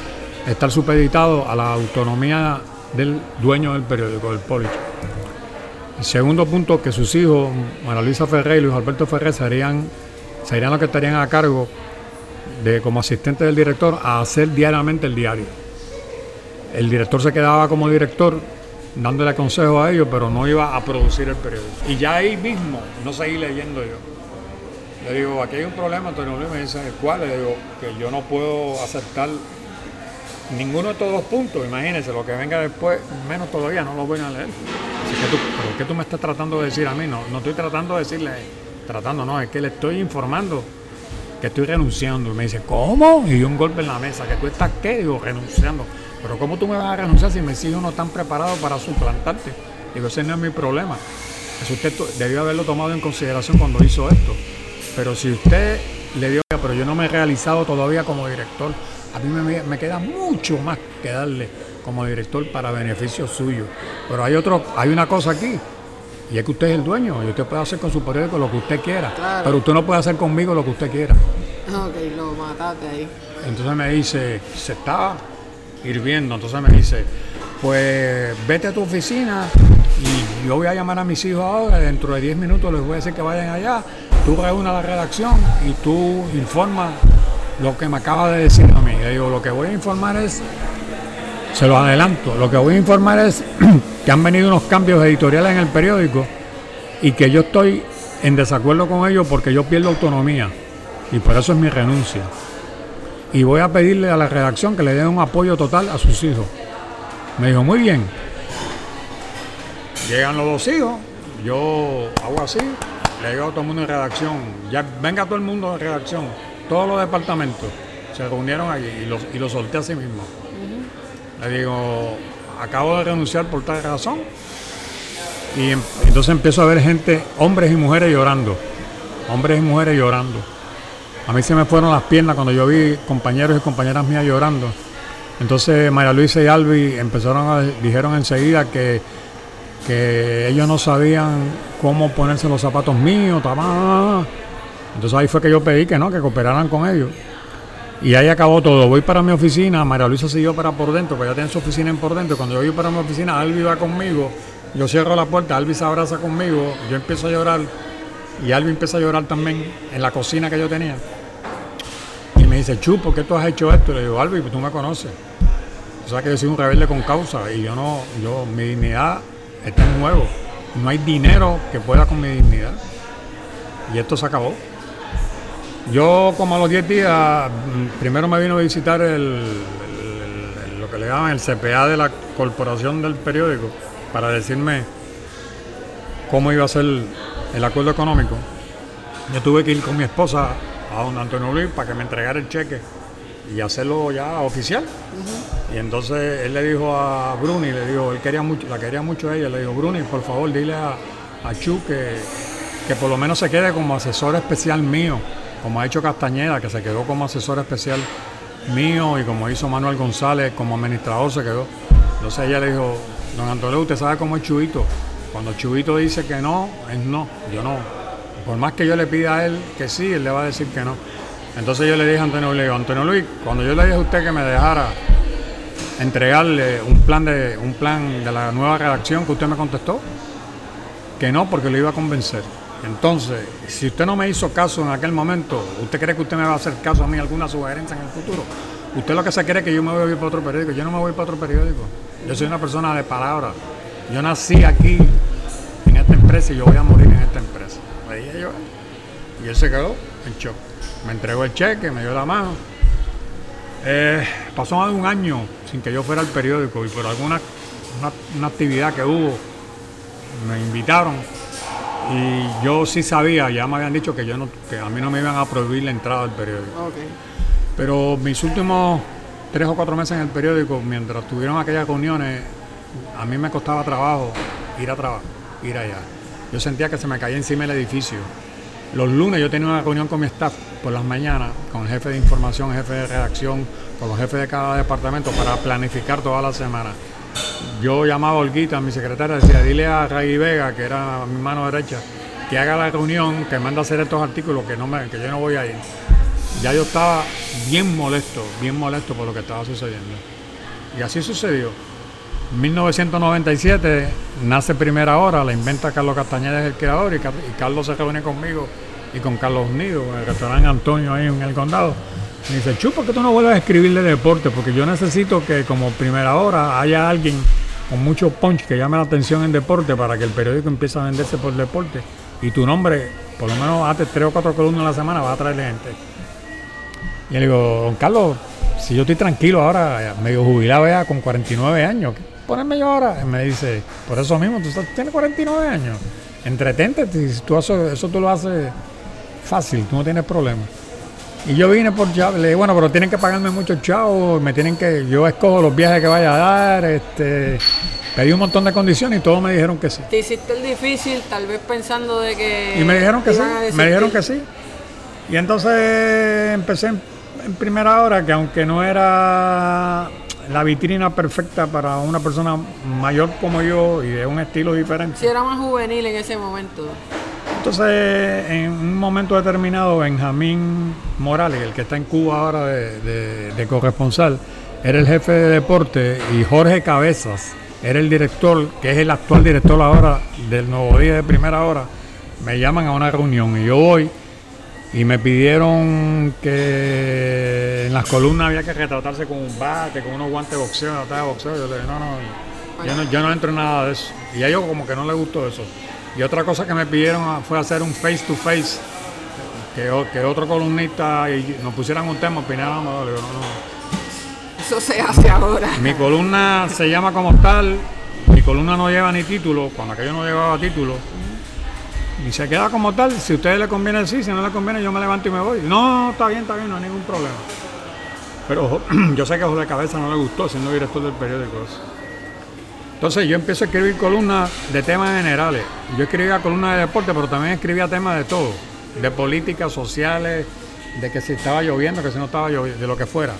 estar supeditado a la autonomía del dueño del periódico, del policho. Segundo punto, que sus hijos, María Luisa Ferrer y Luis Alberto Ferrer, serían, serían los que estarían a cargo de como asistente del director a hacer diariamente el diario. El director se quedaba como director dándole consejos a ellos, pero no iba a producir el periódico. Y ya ahí mismo no seguí leyendo yo. Le digo, aquí hay un problema, Antonio Luis me dice, ¿cuál? Le digo, que yo no puedo aceptar ninguno de estos dos puntos. Imagínense, lo que venga después, menos todavía, no lo voy a leer. Así que tú, ¿pero qué tú me estás tratando de decir a mí? No, no estoy tratando de decirle, tratando, no, es que le estoy informando que estoy renunciando. Y me dice, ¿cómo? Y un golpe en la mesa, ¿que tú estás qué? Digo, renunciando. Pero ¿cómo tú me vas a renunciar si mis hijos no están preparados para suplantarte? Digo, ese no es mi problema. Eso usted debió haberlo tomado en consideración cuando hizo esto. Pero si usted le dio, pero yo no me he realizado todavía como director, a mí me, me queda mucho más que darle como director para beneficio suyo. Pero hay otro, hay una cosa aquí, y es que usted es el dueño, y usted puede hacer con su periódico lo que usted quiera, Claro. pero usted no puede hacer conmigo lo que usted quiera. Ok, lo mataste ahí. Entonces me dice, se está hirviendo. Entonces me dice, pues vete a tu oficina y yo voy a llamar a mis hijos ahora. Dentro de 10 minutos les voy a decir que vayan allá. Tú reúna la redacción y tú informa lo que me acaba de decir a mí. Le digo, lo que voy a informar es, se lo adelanto, lo que voy a informar es (clears throat) que han venido unos cambios editoriales en el periódico y que yo estoy en desacuerdo con ellos porque yo pierdo autonomía y por eso es mi renuncia y voy a pedirle a la redacción que le den un apoyo total a sus hijos. Me dijo, muy bien. Llegan los dos hijos, yo hago así, le digo a todo el mundo en redacción, ya venga todo el mundo de redacción, todos los departamentos se reunieron allí y lo, y lo solté a sí mismo. Le digo, acabo de renunciar por tal razón. Y em- entonces empiezo a ver gente, hombres y mujeres llorando, hombres y mujeres llorando. A mí se me fueron las piernas cuando yo vi compañeros y compañeras mías llorando. Entonces María Luisa y Albi empezaron a, dijeron enseguida que, que ellos no sabían cómo ponerse los zapatos míos. ta, ta. Entonces ahí fue que yo pedí que no, que cooperaran con ellos. Y ahí acabó todo. Voy para mi oficina, María Luisa siguió para por dentro, pues ya tiene su oficina en por dentro. Cuando yo voy para mi oficina, Albi va conmigo. Yo cierro la puerta, Albi se abraza conmigo, yo empiezo a llorar y Albi empieza a llorar también en la cocina que yo tenía. Y me dice, Chu, ¿por qué tú has hecho esto? Le digo, Albi, tú me conoces. O sea que yo soy un rebelde con causa y yo no, yo, mi dignidad está en juego. No hay dinero que pueda con mi dignidad. Y esto se acabó. Yo como a los 10 días, mm, primero me vino a visitar el, el- el- lo que le llaman el CPA de la corporación del periódico para decirme cómo iba a ser el acuerdo económico. Yo tuve que ir con mi esposa a don Antonio Luis para que me entregara el cheque y hacerlo ya oficial. Y entonces él le dijo a Bruni, le dijo, él quería mucho, la quería mucho a ella, le dijo, Bruni, por favor, dile a, a Chu que, que por lo menos se quede como asesor especial mío, como ha hecho Castañeda, que se quedó como asesor especial mío y como hizo Manuel González como administrador se quedó. Entonces ella le dijo, don Antonio, usted sabe cómo es Chuito. Cuando Chuito dice que no, es no, yo no. Por más que yo le pida a él que sí, él le va a decir que no. Entonces yo le dije a Antonio Luis, Antonio Luis, cuando yo le dije a usted que me dejara entregarle un plan de un plan de la nueva redacción que usted me contestó, que no, porque lo iba a convencer. Entonces, si usted no me hizo caso en aquel momento, ¿usted cree que usted me va a hacer caso a mí alguna sugerencia en el futuro? Usted lo que se cree es que yo me voy a ir para otro periódico. Yo no me voy para otro periódico. Yo soy una persona de palabra. Yo nací aquí, en esta empresa, y yo voy a morir en esta empresa. Le yo. Y él se quedó en shock. Me entregó el cheque, me dio la mano. Eh, pasó más de un año sin que yo fuera al periódico y por alguna una, una actividad que hubo me invitaron y yo sí sabía, ya me habían dicho que yo no, que a mí no me iban a prohibir la entrada al periódico. Pero mis últimos tres o cuatro meses en el periódico, mientras tuvieron aquellas reuniones, a mí me costaba trabajo ir a trabajar, ir allá. Yo sentía que se me caía encima el edificio. Los lunes yo tenía una reunión con mi staff por las mañanas, con el jefe de información, jefe de redacción, con los jefes de cada departamento para planificar toda la semana. Yo llamaba a Olguita, mi secretaria, decía, dile a Ray Vega, que era mi mano derecha, que haga la reunión, que manda a hacer estos artículos, que, no me, que yo no voy a ir. Ya yo estaba bien molesto, bien molesto por lo que estaba sucediendo. Y así sucedió. 1997 nace Primera Hora, la inventa Carlos Castañeda, es el creador, y, Car- y Carlos se reúne conmigo y con Carlos Unido en el restaurante Antonio ahí en el condado. Me dice, Chu, ¿por qué tú no vuelves a escribir de deporte? Porque yo necesito que como Primera Hora haya alguien con mucho punch que llame la atención en deporte para que el periódico empiece a venderse por deporte. Y tu nombre, por lo menos hace tres o cuatro columnas a la semana, va a traerle gente. Y le digo, don Carlos, si yo estoy tranquilo ahora, medio jubilado ya con 49 años, ¿qué ponerme yo ahora? Y me dice, por eso mismo, tú tienes 49 años, entretente, tú haces, eso tú lo haces fácil, tú no tienes problema. Y yo vine por chavo, le dije, bueno, pero tienen que pagarme mucho chavo, me tienen que, yo escojo los viajes que vaya a dar, este, pedí un montón de condiciones y todos me dijeron que sí. Te hiciste el difícil, tal vez pensando de que. Y me dijeron que sí, me dijeron que sí. Y entonces empecé en, en primera hora, que aunque no era la vitrina perfecta para una persona mayor como yo y de un estilo diferente. Sí, era más juvenil en ese momento. Entonces, en un momento determinado, Benjamín Morales, el que está en Cuba ahora de, corresponsal, era el jefe de deporte y Jorge Cabezas era el director, que es el actual director ahora del Nuevo Día de Primera Hora. Me llaman a una reunión y yo voy y me pidieron que en las columnas había que retratarse con un bate, con unos guantes de boxeo, una de boxeo. Yo le dije, no, no, yo no entro en nada de eso. Y a ellos como que no les gustó eso. Y otra cosa que me pidieron fue hacer un face to face, que, otro columnista y nos pusieran un tema, digo, no, no. Eso se hace ahora. Mi columna se llama como tal, mi columna no lleva ni título, cuando aquello no llevaba título. Y se queda como tal, si a ustedes le conviene sí, si no le conviene yo me levanto y me voy. No, está bien, está bien, no hay ningún problema. Pero (clears throat) yo sé que a José Cabeza no le gustó siendo director del periódico eso. Entonces yo empiezo a escribir columnas de temas generales. Yo escribía columnas de deporte, pero también escribía temas de todo. De políticas sociales, de que si estaba lloviendo, que si no estaba lloviendo, de lo que fuera.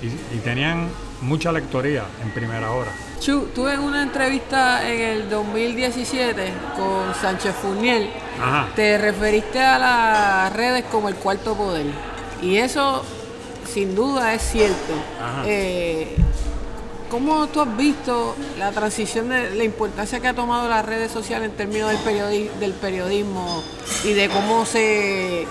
Y, y tenían mucha lectoría en primera hora. Chu, tuve una entrevista en el 2017 con Sánchez Furniel. Ajá. Te referiste a las redes como el cuarto poder. Y eso, sin duda, es cierto. Ajá. Eh, ¿Cómo tú has visto la transición de la importancia que ha tomado las redes sociales en términos del, periodi- del periodismo y de cómo se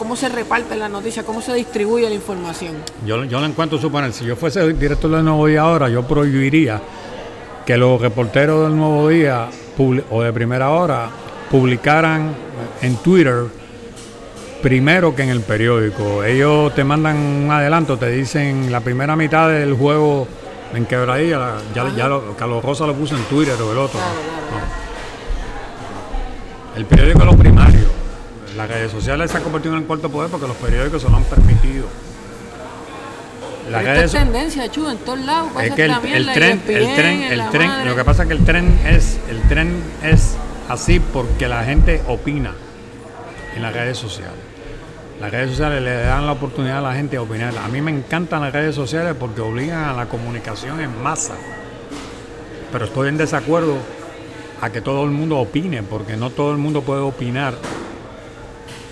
cómo se reparten las noticias, cómo se distribuye la información? Yo, yo lo encuentro suponer, si yo fuese director del Nuevo Día ahora, yo prohibiría que los reporteros del Nuevo Día o de primera hora publicaran en Twitter primero que en el periódico. Ellos te mandan un adelanto, te dicen la primera mitad del juego en quebradilla, la- ya, ya lo, Carlos Rosa lo puso en Twitter o el otro. Claro, claro, No. El periódico es lo primario. Las redes sociales se han convertido en el cuarto poder porque los periódicos se lo han permitido. Redes esto es tendencia, Chu, en todos lados. es que el, esta tren, el ESPN, tren, en el la tren, madre. lo que pasa es que el tren es, el tren es así porque la gente opina en las redes sociales. Las redes sociales le dan la oportunidad a la gente de opinar. A mí me encantan las redes sociales porque obligan a la comunicación en masa. Pero estoy en desacuerdo a que todo el mundo opine, porque no todo el mundo puede opinar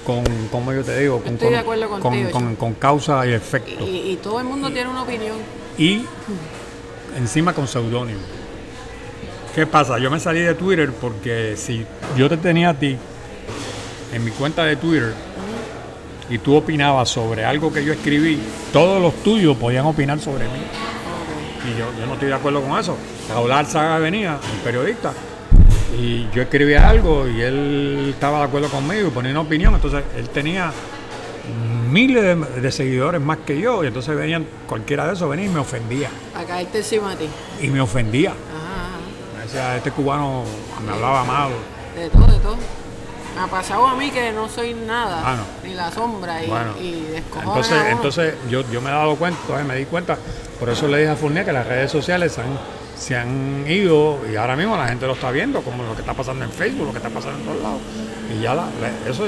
con, como yo te digo, con, Estoy de con- acuerdo con- contigo, con- Chu. con causa y efecto Y, y todo el mundo tiene una opinión. y encima con seudónimo. ¿Qué pasa? Yo me salí de Twitter porque si yo te tenía a ti en mi cuenta de Twitter y tú opinabas sobre algo que yo escribí, todos los tuyos podían opinar sobre mí. Y yo, yo no estoy de acuerdo con eso. Raúl Alzaga venía, un periodista, y yo escribía algo y él estaba de acuerdo conmigo y ponía una opinión. Entonces él tenía miles de, de seguidores más que yo y entonces venían, cualquiera de esos venía y me ofendía. A caerte encima de ti. Y me ofendía. Ajá, ajá. Me decía, este cubano me hablaba mal. De todo, de todo. Me ha pasado a mí que no soy nada, Ah, no. ni la sombra, y, Bueno, y Entonces, a entonces yo, yo me he dado cuenta, entonces me di cuenta, por eso le dije a Fournier que las redes sociales se han, se han ido y ahora mismo la gente lo está viendo, como lo que está pasando en Facebook, lo que está pasando en todos lados. Y ya la- la- eso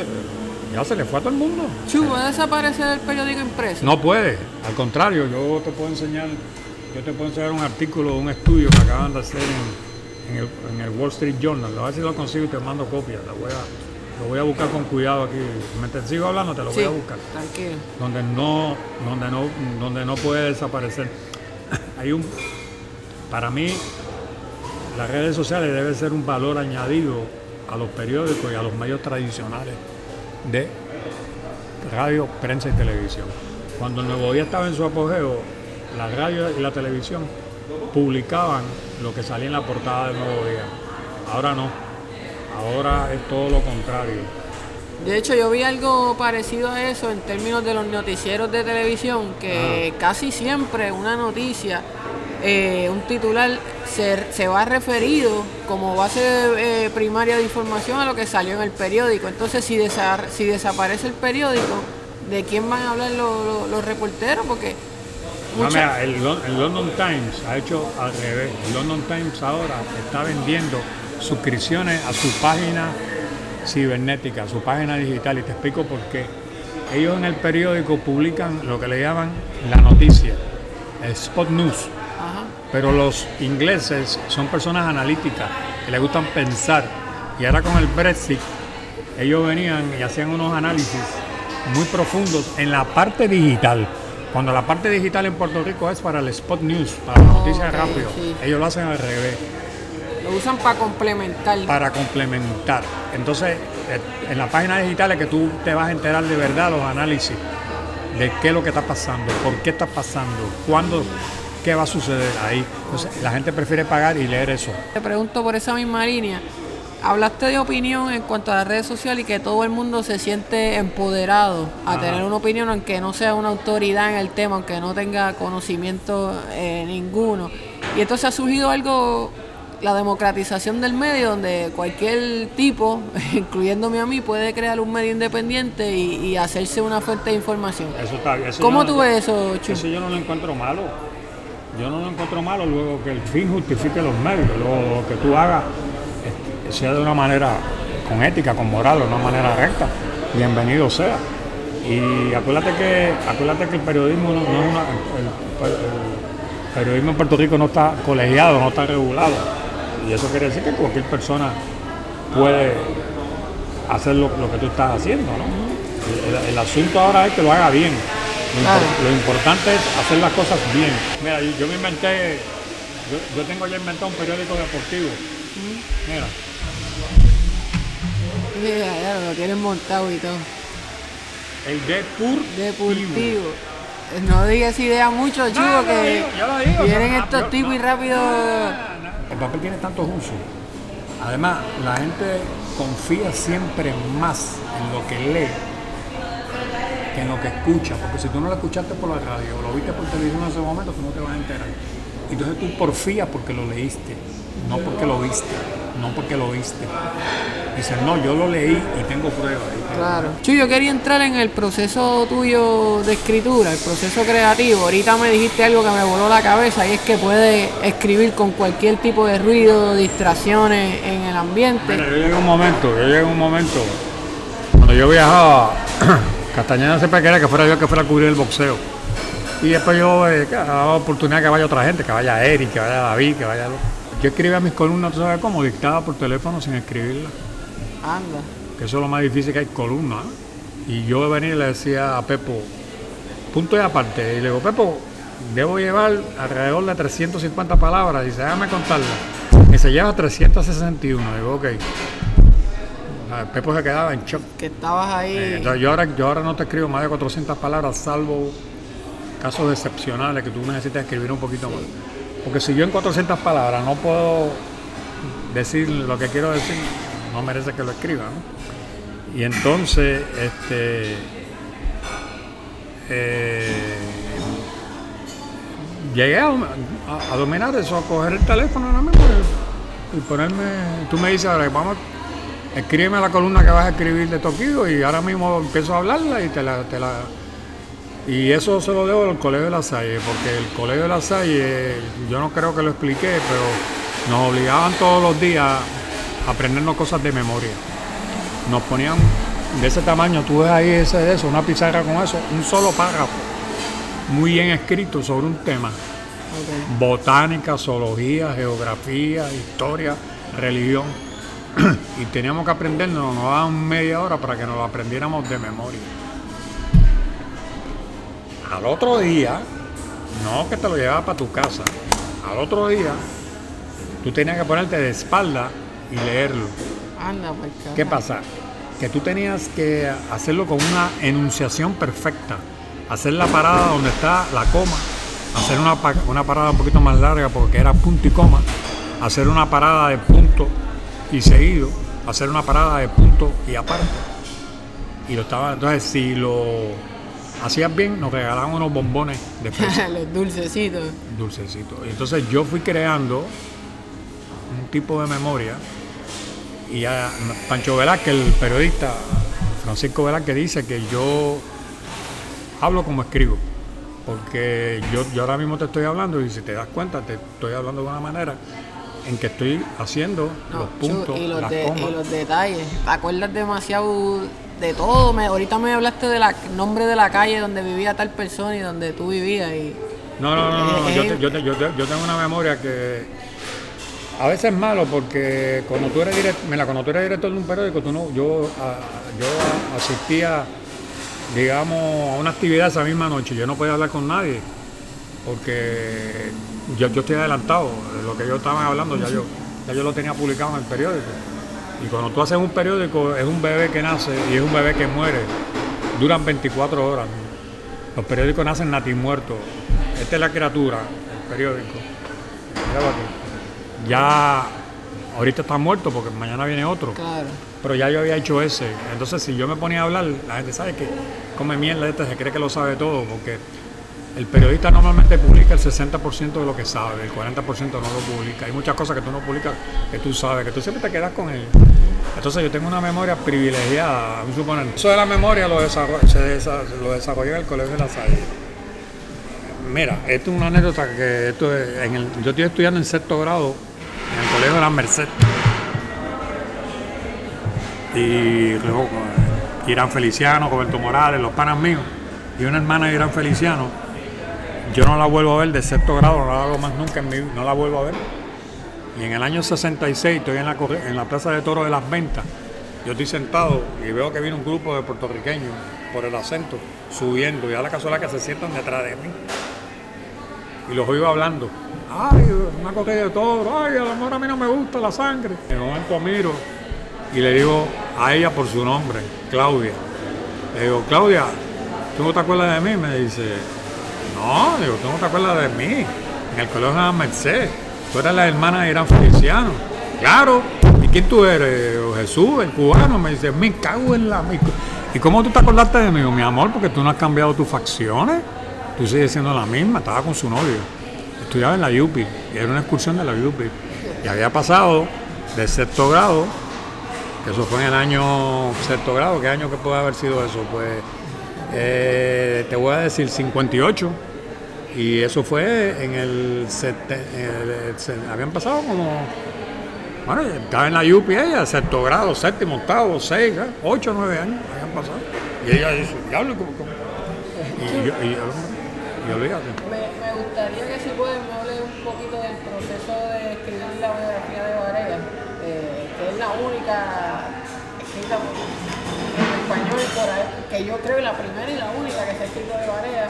ya se le fue a todo el mundo. Chu, ¿puede desaparecer el periódico impreso? No puede, al contrario, yo te puedo enseñar, yo te puedo enseñar un artículo, un estudio que acaban de hacer en, en el, en el Wall Street Journal. A ver si lo consigo y te mando copias. Lo voy a, lo voy a buscar con cuidado aquí. Me te sigo hablando, te lo voy a buscar. tranquilo. Donde no, donde no, donde no puede desaparecer. Hay un Para mí, las redes sociales deben ser un valor añadido a los periódicos y a los medios tradicionales de radio, prensa y televisión. Cuando el Nuevo Día estaba en su apogeo, la radio y la televisión publicaban lo que salía en la portada del Nuevo Día. Ahora no. Ahora es todo lo contrario. De hecho, yo vi algo parecido a eso en términos de los noticieros de televisión, que casi siempre una noticia, eh, un titular, se, se va referido como base eh, primaria de información a lo que salió en el periódico. Entonces, si, desa- si desaparece el periódico, ¿de quién van a hablar los, los- los reporteros? Porque No, mira, el London Times ha hecho al revés. El London Times ahora está vendiendo suscripciones a su página cibernética, a su página digital, y te explico por qué. Ellos en el periódico publican lo que le llaman la noticia, el spot news. Ajá. Pero los ingleses son personas analíticas, que les gustan pensar. Y ahora con el Brexit, ellos venían y hacían unos análisis muy profundos en la parte digital. Cuando la parte digital en Puerto Rico es para el spot news, para las noticias Ok, rápido, sí. ellos lo hacen al revés, lo usan para complementar. para complementar. Entonces, eh, en la página digital es que tú te vas a enterar de verdad los análisis de qué es lo que está pasando, por qué está pasando, cuándo, qué va a suceder ahí. Entonces, la gente prefiere pagar y leer eso. Te pregunto por esa misma línea. Hablaste de opinión en cuanto a las redes sociales y que todo el mundo se siente empoderado a Ajá. tener una opinión, aunque no sea una autoridad en el tema, aunque no tenga conocimiento eh, ninguno. Y entonces ha surgido algo, la democratización del medio, donde cualquier tipo, (laughs) incluyéndome a mí, puede crear un medio independiente y, y hacerse una fuente de información. Eso está bien. eso ¿Cómo no- tú ves eso, Chu? Eso yo no lo encuentro malo. Yo no lo encuentro malo luego que el fin justifique los medios, lo que tú hagas este, sea de una manera con ética, con moral, de una manera recta. Bienvenido sea. Y acuérdate que, acuérdate que el periodismo no, no es una. El, el- el periodismo en Puerto Rico no está colegiado, no está regulado. Y eso quiere decir que cualquier persona puede hacer lo, lo que tú estás haciendo, ¿no? El, el asunto ahora es que lo haga bien. Lo, impor- Claro. lo importante es hacer las cosas bien. Mira, yo, yo me inventé, yo, yo tengo ya inventado un periódico deportivo. Mira, Mira, ya lo tienen montado y todo. el Depur Deportivo. No digas idea mucho, chico, No, que digo, yo lo digo, vienen sea, estos tipos y rápido. El papel tiene tantos usos. Además, la gente confía siempre más en lo que lee que en lo que escucha. Porque si tú no lo escuchaste por la radio o lo viste por televisión en ese momento, tú no te vas a enterar. Entonces tú porfías porque lo leíste, no porque lo viste, no porque lo viste. Dices, no, yo lo leí y tengo pruebas. Claro. Chu, yo quería entrar en el proceso tuyo de escritura, el proceso creativo. Ahorita me dijiste algo que me voló la cabeza y es que puedes escribir con cualquier tipo de ruido, distracciones en el ambiente. Mira, yo llegué a un momento, yo llegué a un momento, cuando yo viajaba, (clears throat) Castañeda siempre quería que fuera yo que fuera a cubrir el boxeo. Y después yo eh, daba oportunidad que vaya otra gente, que vaya Eric, que vaya David, que vaya... Yo escribía mis columnas, ¿tú sabes cómo? Dictaba por teléfono sin escribirlas. Anda. Que eso es lo más difícil que hay columnas. Y yo venía y le decía a Pepo, punto y aparte, y le digo, Pepo, debo llevar alrededor de 350 palabras. Dice, déjame contarlas. Y se lleva 361. Digo, ok. Pepo se quedaba en shock. Que estabas ahí. Eh, entonces, yo, ahora, yo ahora no te escribo más de 400 palabras, salvo casos excepcionales que tú necesitas escribir un poquito más. Porque si yo en 400 palabras no puedo decir lo que quiero decir, no merece que lo escriba. ¿no? Y entonces, este, eh, llegué a, dominar eso, a coger el teléfono ahora mismo y, ponerme, tú me dices ahora, vamos, escríbeme la columna que vas a escribir de Tokido y ahora mismo empiezo a hablarla y te la, te la y eso se lo debo al Colegio de la Salle, porque el Colegio de la Salle, yo no creo que lo expliqué, pero nos obligaban todos los días aprendernos cosas de memoria. Nos ponían de ese tamaño, tú ves ahí ese de eso, una pizarra con eso, un solo párrafo, muy bien escrito sobre un tema. Botánica, zoología, geografía, historia, religión. (clears throat) y teníamos que aprendernos, nos daban media hora para que nos lo aprendiéramos de memoria. Al otro día, no que te lo llevaba para tu casa, al otro día tú tenías que ponerte de espalda y leerlo. Anda, pues, ¿Qué pasa? Que tú tenías que hacerlo con una enunciación perfecta. Hacer la parada donde está la coma. Hacer una, una parada un poquito más larga porque era punto y coma. Hacer una parada de punto y seguido. Hacer una parada de punto y aparte. Y lo estaba. Entonces, si lo hacías bien, nos regalaban unos bombones de (laughs) Los dulcecitos. dulcecito. Y entonces yo fui creando un tipo de memoria y a Pancho Velázquez, el periodista Francisco Velázquez dice que yo hablo como escribo. Porque yo, yo ahora mismo te estoy hablando y si te das cuenta te estoy hablando de una manera en que estoy haciendo No, los puntos, y, los las de- comas. y los detalles. Te acuerdas demasiado de todo. Me, ahorita me hablaste del nombre de la calle donde vivía tal persona y donde tú vivías. Y, No, no, no, no, no, Eh, Yo, eh. te- yo te- yo te- yo tengo una memoria que a veces es malo porque cuando tú eres director, mira, cuando tú eres director de un periódico, tú no, yo, yo asistía, digamos, a una actividad esa misma noche, yo no podía hablar con nadie porque yo, yo estoy adelantado, de lo que yo estaba hablando ya yo, ya yo lo tenía publicado en el periódico. Y cuando tú haces un periódico es un bebé que nace y es un bebé que muere, duran 24 horas. Los periódicos nacen natimuertos. Esta es la criatura, el periódico. Ya ahorita está muerto porque mañana viene otro. claro. Pero ya yo había hecho ese. Entonces si yo me ponía a hablar, la gente sabe que come mierda este, se cree que lo sabe todo, porque el periodista normalmente publica el 60% de lo que sabe, el 40% no lo publica. Hay muchas cosas que tú no publicas que tú sabes, que tú siempre te quedas con él. Entonces yo tengo una memoria privilegiada, vamos a suponer. Eso de la memoria lo, desarroll- se desa- lo desarrollé en el Colegio de la Salle. Mira, esto es una anécdota que esto es en el, yo estoy estudiando en sexto grado Colegio de la Merced. Y eh, Irán Feliciano, Roberto Morales, los panas míos, y una hermana de Irán Feliciano. Yo no la vuelvo a ver de sexto grado, no la hago más nunca en mi vida, no la vuelvo a ver. Y en el año 66 estoy en la, en la Plaza de Toro de las Ventas. Yo estoy sentado y veo que viene un grupo de puertorriqueños por el acento subiendo y a la casualidad que se sientan detrás de mí. Y los oigo hablando. Ay, una corrida de toro, ay, a lo mejor a mí no me gusta la sangre. En un momento miro y le digo a ella por su nombre, Claudia. Le digo, Claudia, ¿tú no te acuerdas de mí? Me dice, no, digo, ¿tú no te acuerdas de mí? En el colegio de la Merced. Tú eres la hermana de Irán Feliciano. Claro. ¿Y quién tú eres? "Oh, Jesús, el cubano. Me dice, me cago en la... ¿Y cómo tú te acordaste de mí? Digo, mi amor, porque tú no has cambiado tus facciones. Tú sigues siendo la misma. Estaba con su novio. Estudiaba en la UPI. Y era una excursión de la UPI. Y había pasado de sexto grado, que eso fue en el año sexto grado. ¿Qué año que puede haber sido eso? Pues eh, te voy a decir 58. Y eso fue en el, sete- en el- habían pasado como, bueno, estaba en la UPI ella, sexto grado, séptimo, octavo, seis, ocho, nueve años habían pasado. Y ella dice, diablo, ¿cómo, cómo?". Y, yo- y, y olvídate. Me, me gustaría que si pueden me hable un poquito del proceso de escribir la biografía de Varea, eh, que es la única escrita en español por ahí, que yo creo que la primera y la única que se ha escrito de Varea.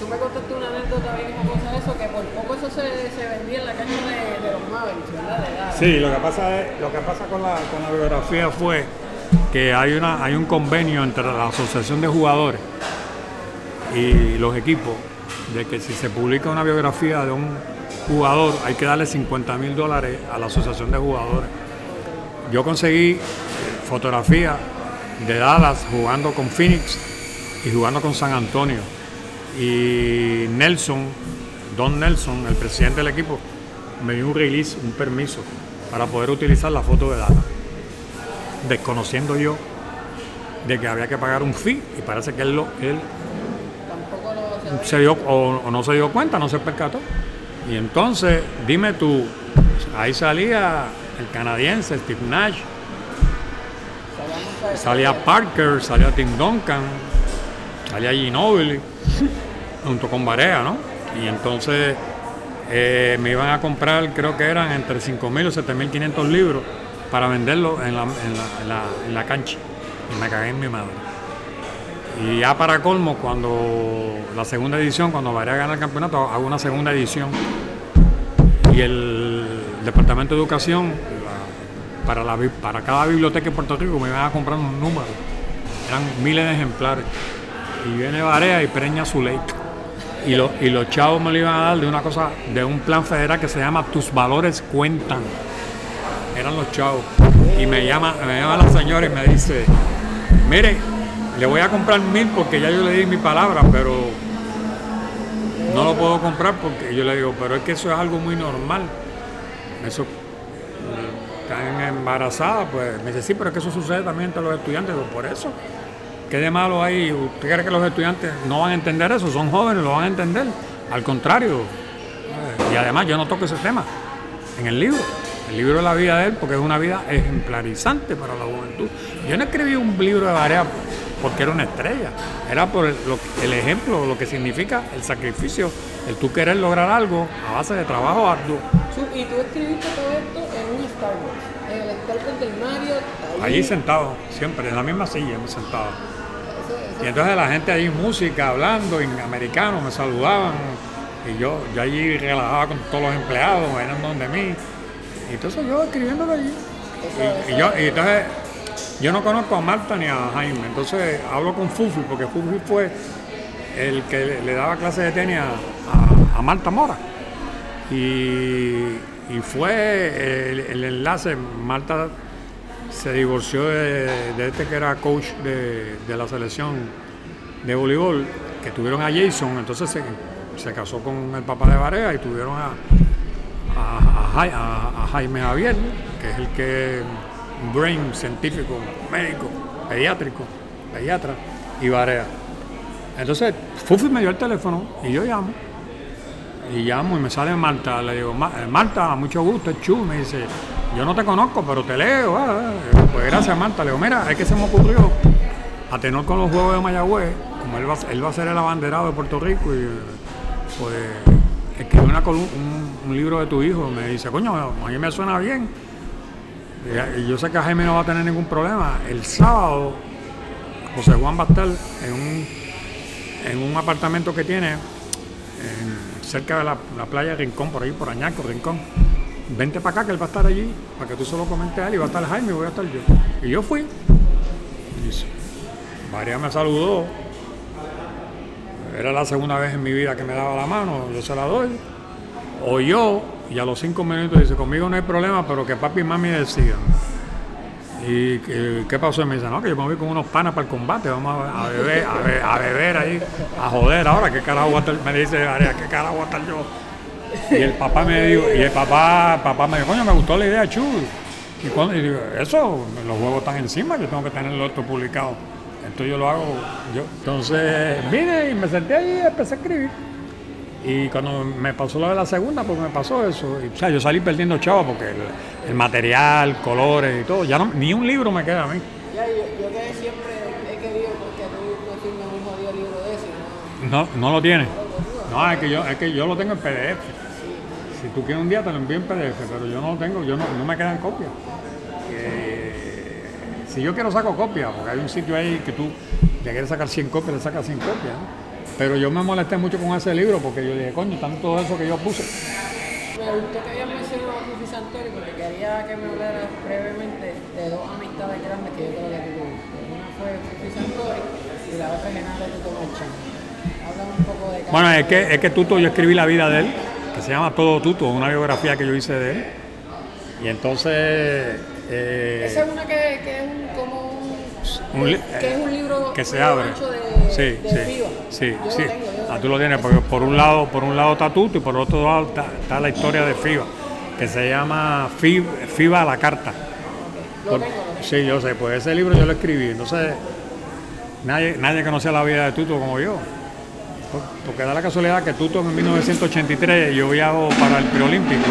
Tú me contaste una anécdota bien famosa de eso, que por poco eso se, se vendía en la cancha de, de los Mavericks, ¿verdad? De. Sí, lo que pasa es, lo que pasa con la, con la biografía fue que hay una, hay un convenio entre la asociación de jugadores y los equipos de que si se publica una biografía de un jugador hay que darle 50 mil dólares a la asociación de jugadores. Yo conseguí fotografía de Dallas jugando con Phoenix y jugando con San Antonio. Y Nelson, Don Nelson, el presidente del equipo, me dio un release, un permiso para poder utilizar la foto de Dallas. Desconociendo yo de que había que pagar un fee y parece que él, lo, él se dio o, o no se dio cuenta, no se percató. Y entonces, dime tú, ahí salía el canadiense, Steve Nash, salía Parker, salía Tim Duncan, salía Ginobili, junto con Barea, ¿no? Y entonces eh, me iban a comprar, creo que eran entre 5.000 o 7.500 libros para venderlos en la, en, la, en, la, en la cancha. Y me cagué en mi madre. Y ya para colmo, cuando la segunda edición, cuando Barea gana el campeonato, hago una segunda edición. y el Departamento de Educación, para, la, para cada biblioteca en Puerto Rico, me iban a comprar un número. Eran miles de ejemplares. Y viene Barea y preña su ley. Y, lo- y los chavos me lo iban a dar de una cosa, de un plan federal que se llama Tus valores cuentan. Eran los chavos. Y me llama, me llama la señora y me dice, mire, le voy a comprar mil porque ya yo le di mi palabra, pero no lo puedo comprar porque yo le digo, pero es que eso es algo muy normal. Eso eh, están embarazadas, pues me dice, sí, pero es que eso sucede también entre los estudiantes. Digo, por eso, ¿qué de malo hay? ¿Usted cree que los estudiantes no van a entender eso? Son jóvenes, lo van a entender. Al contrario. Y además yo no toco ese tema en el libro. El libro de la vida de él, porque es una vida ejemplarizante para la juventud. Yo no escribí un libro de Barea porque era una estrella, era por el, lo- el ejemplo, lo que significa el sacrificio, el tú querer lograr algo a base de trabajo arduo. Y tú escribiste todo esto en un Starbucks, en el Starbucks del Mario. Allí sentado, siempre, en la misma silla me sentaba. Y entonces la gente allí, música, hablando en americano, me saludaban. Y yo, yo allí relajaba con todos los empleados, venían donde mí. Y entonces yo escribiéndolo allí. Y, y yo, y entonces yo no conozco a Marta ni a Jaime. Entonces hablo con Fufi, porque Fufi fue el que le, daba clases de tenis a, a- Marta Mora. Y, y fue el, enlace, Marta se divorció de, de este que era coach de, de la selección de voleibol, que tuvieron a Jason, entonces se, se casó con el papá de Barea y tuvieron a- a Jaime Javier, que es el que brain científico, médico, pediátrico, pediatra, y Barea. Entonces, Fufi me dio el teléfono y yo llamo. Y llamo y me sale Marta. Le digo, "Ma- eh, Marta, mucho gusto, es Chu. Me dice, yo no te conozco, pero te leo. ah, ah". Pues gracias, Marta. Le digo, mira, es que se me ocurrió a tenor con los Juegos de Mayagüez, como él va, él va a ser el abanderado de Puerto Rico, y pues escribí una un libro de tu hijo. Me dice, coño, a mí me suena bien. Y, yo sé que Jaime no va a tener ningún problema. El sábado, José Juan va a estar en un, en un apartamento que tiene en- cerca de la, la playa Rincón, por ahí, por Añaco, Rincón. Vente para acá que él va a estar allí, para que tú solo comentes a él y va a estar Jaime y voy a estar yo. Y yo fui. María me saludó. Era la segunda vez en mi vida que me daba la mano, yo se la doy. Oyó y a los cinco minutos dice, conmigo no hay problema, pero que papi y mami decidan. ¿Y qué, qué pasó? Y me dice, no, que yo me voy con unos panas para el combate, vamos a, beber, a, be- a beber ahí, a joder ahora, ¿qué carajo voy? Me dice, María, ¿qué carajo voy yo? Y el papá me dijo, y el papá, papá me dijo, coño, me gustó la idea, Chu. Y, cuando, y digo, eso, los juegos están encima, yo tengo que tenerlo esto publicado. Entonces yo lo hago yo. Entonces vine y me senté ahí y empecé a escribir. Y cuando me pasó lo de la segunda, pues me pasó eso. Y, o sea, yo salí perdiendo chavo porque el, el material, colores y todo, ya no, ni un libro me queda a mí. Ya, yo, yo que siempre he querido porque tú no un jodido libro de ese, ¿no? No, no lo tiene. No, es que yo, es que yo lo tengo en PDF. Si tú quieres un día te lo envío en PDF, pero yo no lo tengo, yo no, no me quedan copias. Eh, si yo quiero saco copias, porque hay un sitio ahí que tú le quieres sacar 100 copias, le sacas 100 copias. ¿no? Pero yo me molesté mucho con ese libro porque yo dije, coño, tanto eso que yo puse. Me gustó que hayas mencionado a Fifi Santori porque quería que me hablaras brevemente de dos amistades grandes que yo creo que tú tuviste. Una fue Fifi Santori y la otra es Genaro Tuto Marchán. Habla un poco de Bueno, es que, es que Tuto, yo escribí la vida de él, que se llama Todo Tuto, una biografía que yo hice de él. Y entonces... eh, Esa es una que, que es un, como Un que es un libro que se abre. de, sí, de sí, FIBA. sí, Yo sí. Lo tengo, yo lo Ah, tú lo tienes, porque por un lado, por un lado está Tuto y por otro lado está, está la historia de FIBA, que se llama FIBA, FIBA a la carta. Lo Por- tengo, lo tengo. sí, yo sé, pues ese libro yo lo escribí, entonces nadie, nadie conocía la vida de Tuto como yo. Por- Porque da la casualidad que Tuto en 1983 yo viajo para el preolímpico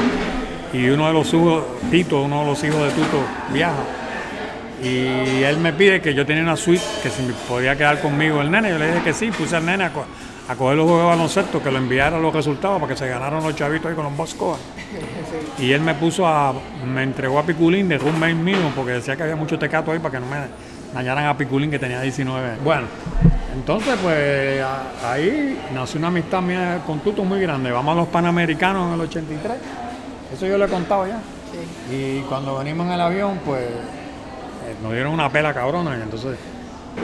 y uno de los hijos, Tito, uno de los hijos de Tuto, viaja. Y él me pide que yo tenía una suite, que si me podía quedar conmigo el nene. Yo le dije que sí, puse al nene a, co- a coger los juegos de baloncesto, que lo enviara los resultados para que se ganaran los chavitos ahí con los Boscoa. (laughs) Y él me puso a, me entregó a Piculín de roommate mío, porque decía que había mucho tecato ahí para que no me dañaran a Piculín que tenía 19 años. Bueno, entonces pues a- ahí nació una amistad mía con Tuto muy grande. Vamos a los Panamericanos en el 83 Eso yo lo he contado ya. Sí. Y cuando venimos en el avión, pues nos dieron una pela cabrona. Y entonces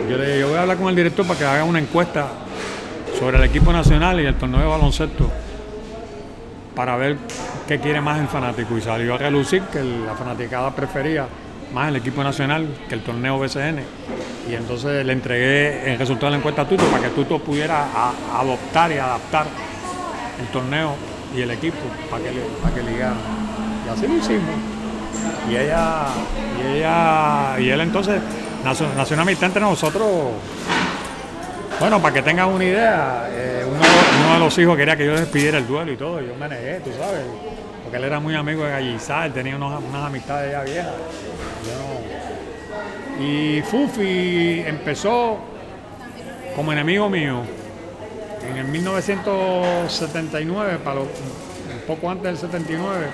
yo le dije, yo voy a hablar con el director para que haga una encuesta sobre el equipo nacional y el torneo de baloncesto para ver qué quiere más el fanático. Y salió a relucir que la fanaticada prefería más el equipo nacional que el torneo BCN. Y entonces le entregué el resultado de la encuesta a Tuto para que Tuto pudiera adoptar y adaptar el torneo y el equipo para que, para que ligaran. Y así lo hicimos. Y ella, y ella, y él entonces nació, una amistad entre nosotros. Bueno, para que tengan una idea, eh, uno, de los hijos quería que yo despidiera el duelo y todo, y yo me negué, tú sabes, porque él era muy amigo de Gallizar, tenía unos- unas amistades ya viejas. Y Fufi empezó como enemigo mío en el 1979, para lo- un poco antes del 79,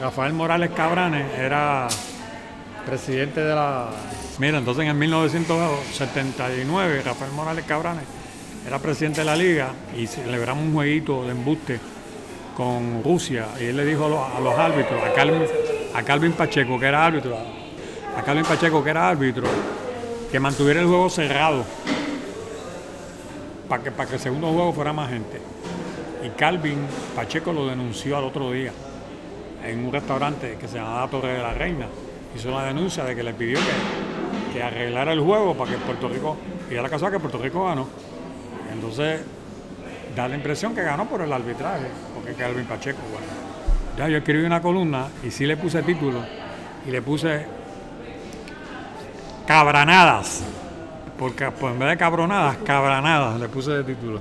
Rafael Morales Cabranes era presidente de la... Mira, entonces en el 1979 Rafael Morales Cabranes era presidente de la liga y celebramos un jueguito de embuste con Rusia y él le dijo a los, a los árbitros, a Calvin, a Calvin Pacheco que era árbitro, a Calvin Pacheco que era árbitro, que mantuviera el juego cerrado para que, para que el segundo juego fuera más gente. Y Calvin Pacheco lo denunció al otro día en un restaurante que se llamaba Torre de la Reina. Hizo una denuncia de que le pidió que, que arreglara el juego para que Puerto Rico, y la casa que Puerto Rico ganó. Entonces, da la impresión que ganó por el arbitraje, porque Calvin Pacheco, bueno. Ya yo escribí una columna y sí le puse título y le puse cabranadas, porque pues, en vez de cabronadas, cabranadas le puse de título.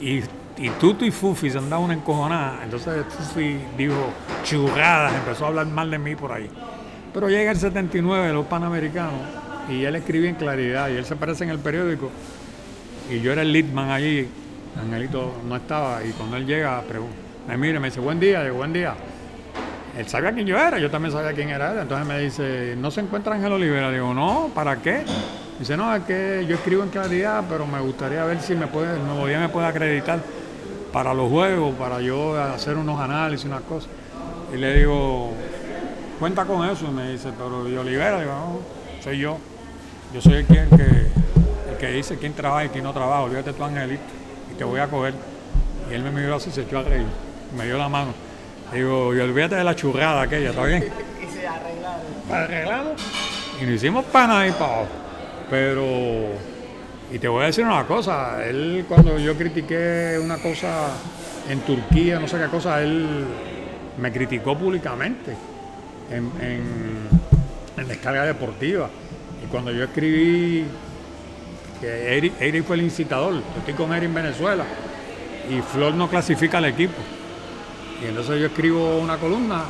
Y, y Tuto y Fufi se han dado una encojonada, entonces Fufi dijo churradas, empezó a hablar mal de mí por ahí. Pero llega el 79, los panamericanos, y él escribe en claridad, y él se aparece en el periódico, y yo era el leadman allí, Angelito no estaba, y cuando él llega, me mira, me dice, buen día, digo, buen día. Él sabía quién yo era, yo también sabía quién era él, entonces me dice, ¿no se encuentra Ángel Olivera? Digo, no, ¿para qué? Dice, no, es que yo escribo en claridad, pero me gustaría ver si me puede, el nuevo día me puede acreditar para los juegos, para yo hacer unos análisis, unas cosas. Y le digo, cuenta con eso, y me dice, pero ¿y Olivera? Digo, no, soy yo. Yo soy el que, el que, el que dice quién trabaja y quién no trabaja, olvídate tú, Angelito, y te voy a coger. Y él me miró así, se echó a reír, me dio la mano. Digo, y olvídate de la churrada aquella, ¿está bien? (laughs) Y se arreglaron. arreglamos y nos hicimos pana ahí para abajo. Pero, y te voy a decir una cosa, él cuando yo critiqué una cosa en Turquía, no sé qué cosa, él me criticó públicamente en, en- en descarga deportiva. Y cuando yo escribí que Eric, Eric fue el incitador, yo estoy con Eric en Venezuela y Flor no clasifica al equipo. Y entonces yo escribo una columna,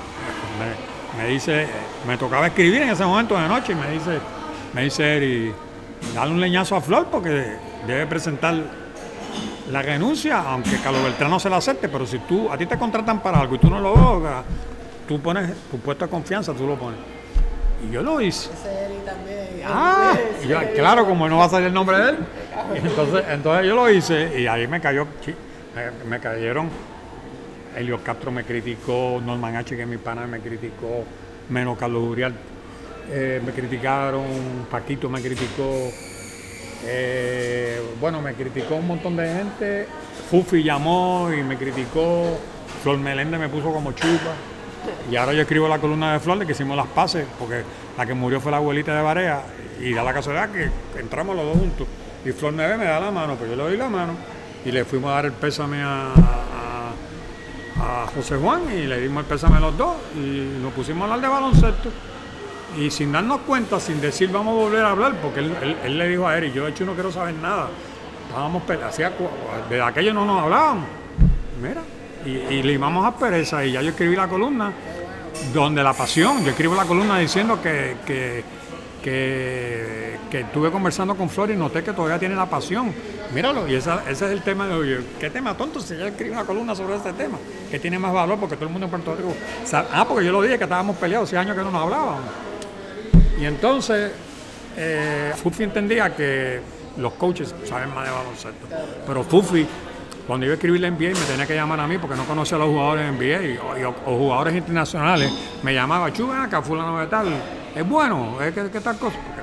me, me dice, me tocaba escribir en ese momento de noche y me dice, me dice Eri, dale un leñazo a Flor porque debe presentar la renuncia, aunque Carlos Beltrán no se la acepte, pero si tú, a ti te contratan para algo y tú no lo logras, tú pones tu puesto de confianza, tú lo pones. Y yo lo hice. Ese Eri también. Ah, yo, claro, como no va a salir el nombre de él. Entonces, entonces yo lo hice y ahí me cayó, me cayeron. Elio Castro me criticó, Norman H, que es mi pana, me criticó, menos Carlos Urial. Eh, me criticaron, Paquito me criticó, eh, bueno, me criticó un montón de gente. Fufi llamó y me criticó, Flor Meléndez me puso como chupa. Y ahora yo escribo la columna de Flor de que hicimos las paces, porque la que murió fue la abuelita de Barea, y da la casualidad que entramos los dos juntos. Y Flor me ve, me da la mano, pues yo le doy la mano. Y le fuimos a dar el pésame a, a- a José Juan y le dimos el pésame a los dos y nos pusimos a hablar de baloncesto. Y sin darnos cuenta, sin decir vamos a volver a hablar, porque él, él- le dijo a Eric, yo de hecho no quiero saber nada. Estábamos hacía desde aquello no nos hablábamos. Mira, y, y le íbamos a pereza y ya yo escribí la columna donde la pasión, yo escribo la columna diciendo que, que, que, que estuve conversando con Flor y noté que todavía tiene la pasión. Míralo, y ese es el tema de hoy. ¿Qué tema tonto si yo escribí una columna sobre este tema? Que tiene más valor porque todo el mundo en Puerto Rico sabe- Ah, porque yo lo dije que estábamos peleados, hace años que no nos hablábamos. Y entonces, eh, Fufi entendía que los coaches saben más de baloncesto. Pero Fufi cuando iba a escribir la NBA me tenía que llamar a mí porque no conocía a los jugadores de NBA y- o, o jugadores internacionales. Me llamaba, chu, ven acá, fulano de tal. Es bueno, es que, que tal cosa. Porque,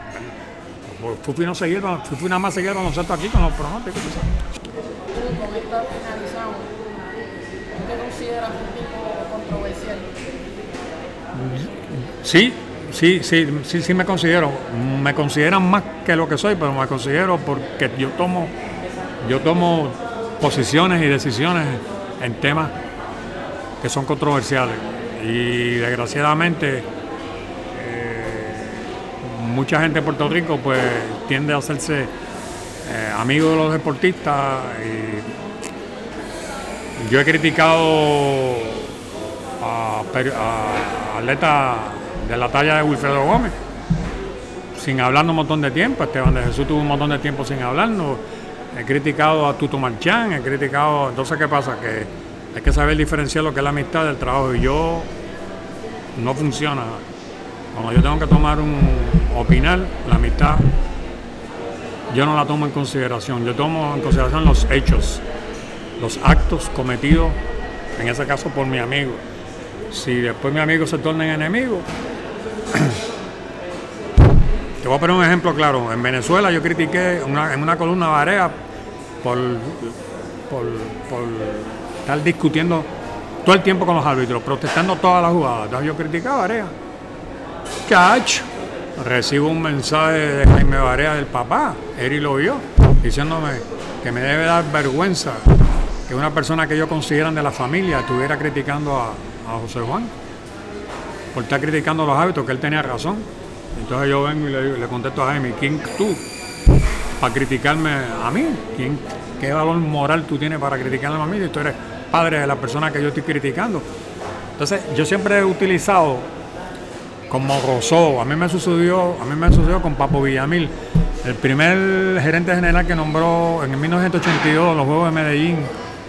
pues, Fufi no seguía, Fufi nada más seguía nosotros aquí con los pronósticos. con esta finalizamos. ¿Tú te consideras un tipo controversial? Sí, sí, sí, sí, sí me considero. Me consideran más que lo que soy, pero me considero porque yo tomo, yo tomo posiciones y decisiones en temas que son controversiales. Y desgraciadamente eh, mucha gente en Puerto Rico pues tiende a hacerse eh, amigo de los deportistas. Y yo he criticado a, a atletas de la talla de Wilfredo Gómez, sin hablarnos un montón de tiempo. Esteban de Jesús tuvo un montón de tiempo sin hablarnos. He criticado a Tuto Marchán, he criticado. Entonces, ¿qué pasa? Que hay que saber diferenciar lo que es la amistad del trabajo. Y yo no funciona. Cuando yo tengo que tomar un. opinar, la amistad, yo no la tomo en consideración. Yo tomo en consideración los hechos, los actos cometidos, en ese caso por mi amigo. Si después mi amigo se torna en enemigo, te voy a poner un ejemplo claro. En Venezuela yo critiqué en una columna Varea por, estar discutiendo todo el tiempo con los árbitros, protestando todas las jugadas. Entonces yo criticaba a Varea. Catch. Recibo un mensaje de Jaime Varea del papá, Eri lo vio, diciéndome que me debe dar vergüenza que una persona que ellos consideran de la familia estuviera criticando a José Juan por estar criticando los hábitos, que él tenía razón. Entonces yo vengo y le, contesto a Jaime, ¿quién tú para criticarme a mí? ¿Quién, ¿Qué valor moral tú tienes para criticarme a mí si tú eres padre de la persona que yo estoy criticando? Entonces yo siempre he utilizado como Rosó, a mí me sucedió, a mí me sucedió con Papo Villamil, el primer gerente general que nombró en el 1982 los Juegos de Medellín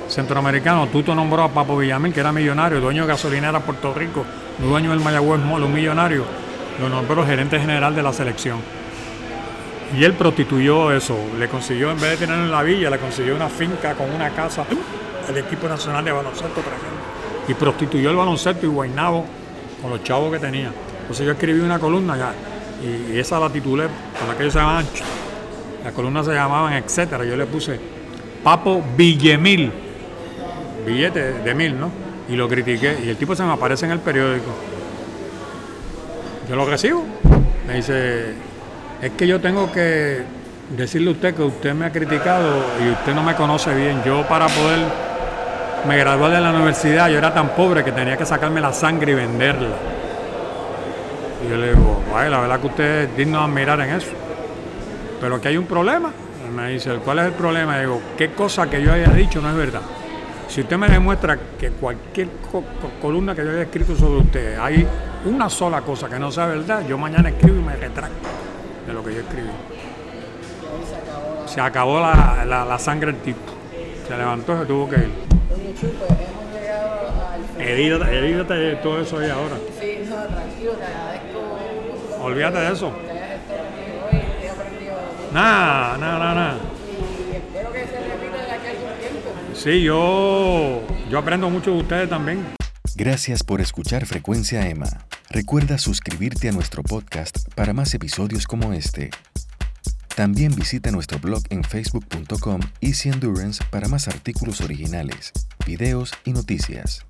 centroamericano, Tuto nombró a Papo Villamil, que era millonario, dueño de gasolinera Puerto Rico, dueño del Mayagüez Mall, un millonario, lo nombró gerente general de la selección. Y él prostituyó eso, le consiguió, en vez de tenerlo en la villa, le consiguió una finca con una casa, el equipo nacional de baloncesto tremendo. Y prostituyó el baloncesto y Guaynabo con los chavos que tenía. Entonces yo escribí una columna ya, y, esa la titulé, con aquellos se llamaban, las columnas se llamaban etcétera, yo le puse Papo Villemil, billete de mil, ¿no? Y lo critiqué, y el tipo se me aparece en el periódico. Yo lo recibo, me dice, es que yo tengo que decirle a usted que usted me ha criticado y usted no me conoce bien. Yo para poder me graduar de la universidad, yo era tan pobre que tenía que sacarme la sangre y venderla. Y yo le digo, "Ay, la verdad que usted es digno de admirar en eso. Pero que hay un problema. Me dice, ¿cuál es el problema? Y digo, ¿qué cosa que yo haya dicho no es verdad? Si usted me demuestra que cualquier co- co- columna que yo haya escrito sobre usted, hay una sola cosa que no sea verdad, yo mañana escribo y me retracto de lo que yo escribí. Se acabó la, la- la sangre del tipo. Se levantó y se tuvo que ir. Edítate, edítate de todo eso ahí ahora. Sí, no, tranquilo, te agradezco. Olvídate de eso. Nada, nada, nada, Sí, yo, yo aprendo mucho de ustedes también. Gracias por escuchar Frecuencia Emma. Recuerda suscribirte a nuestro podcast para más episodios como este. También visita nuestro blog en facebook.com Easy Endurance para más artículos originales, videos y noticias.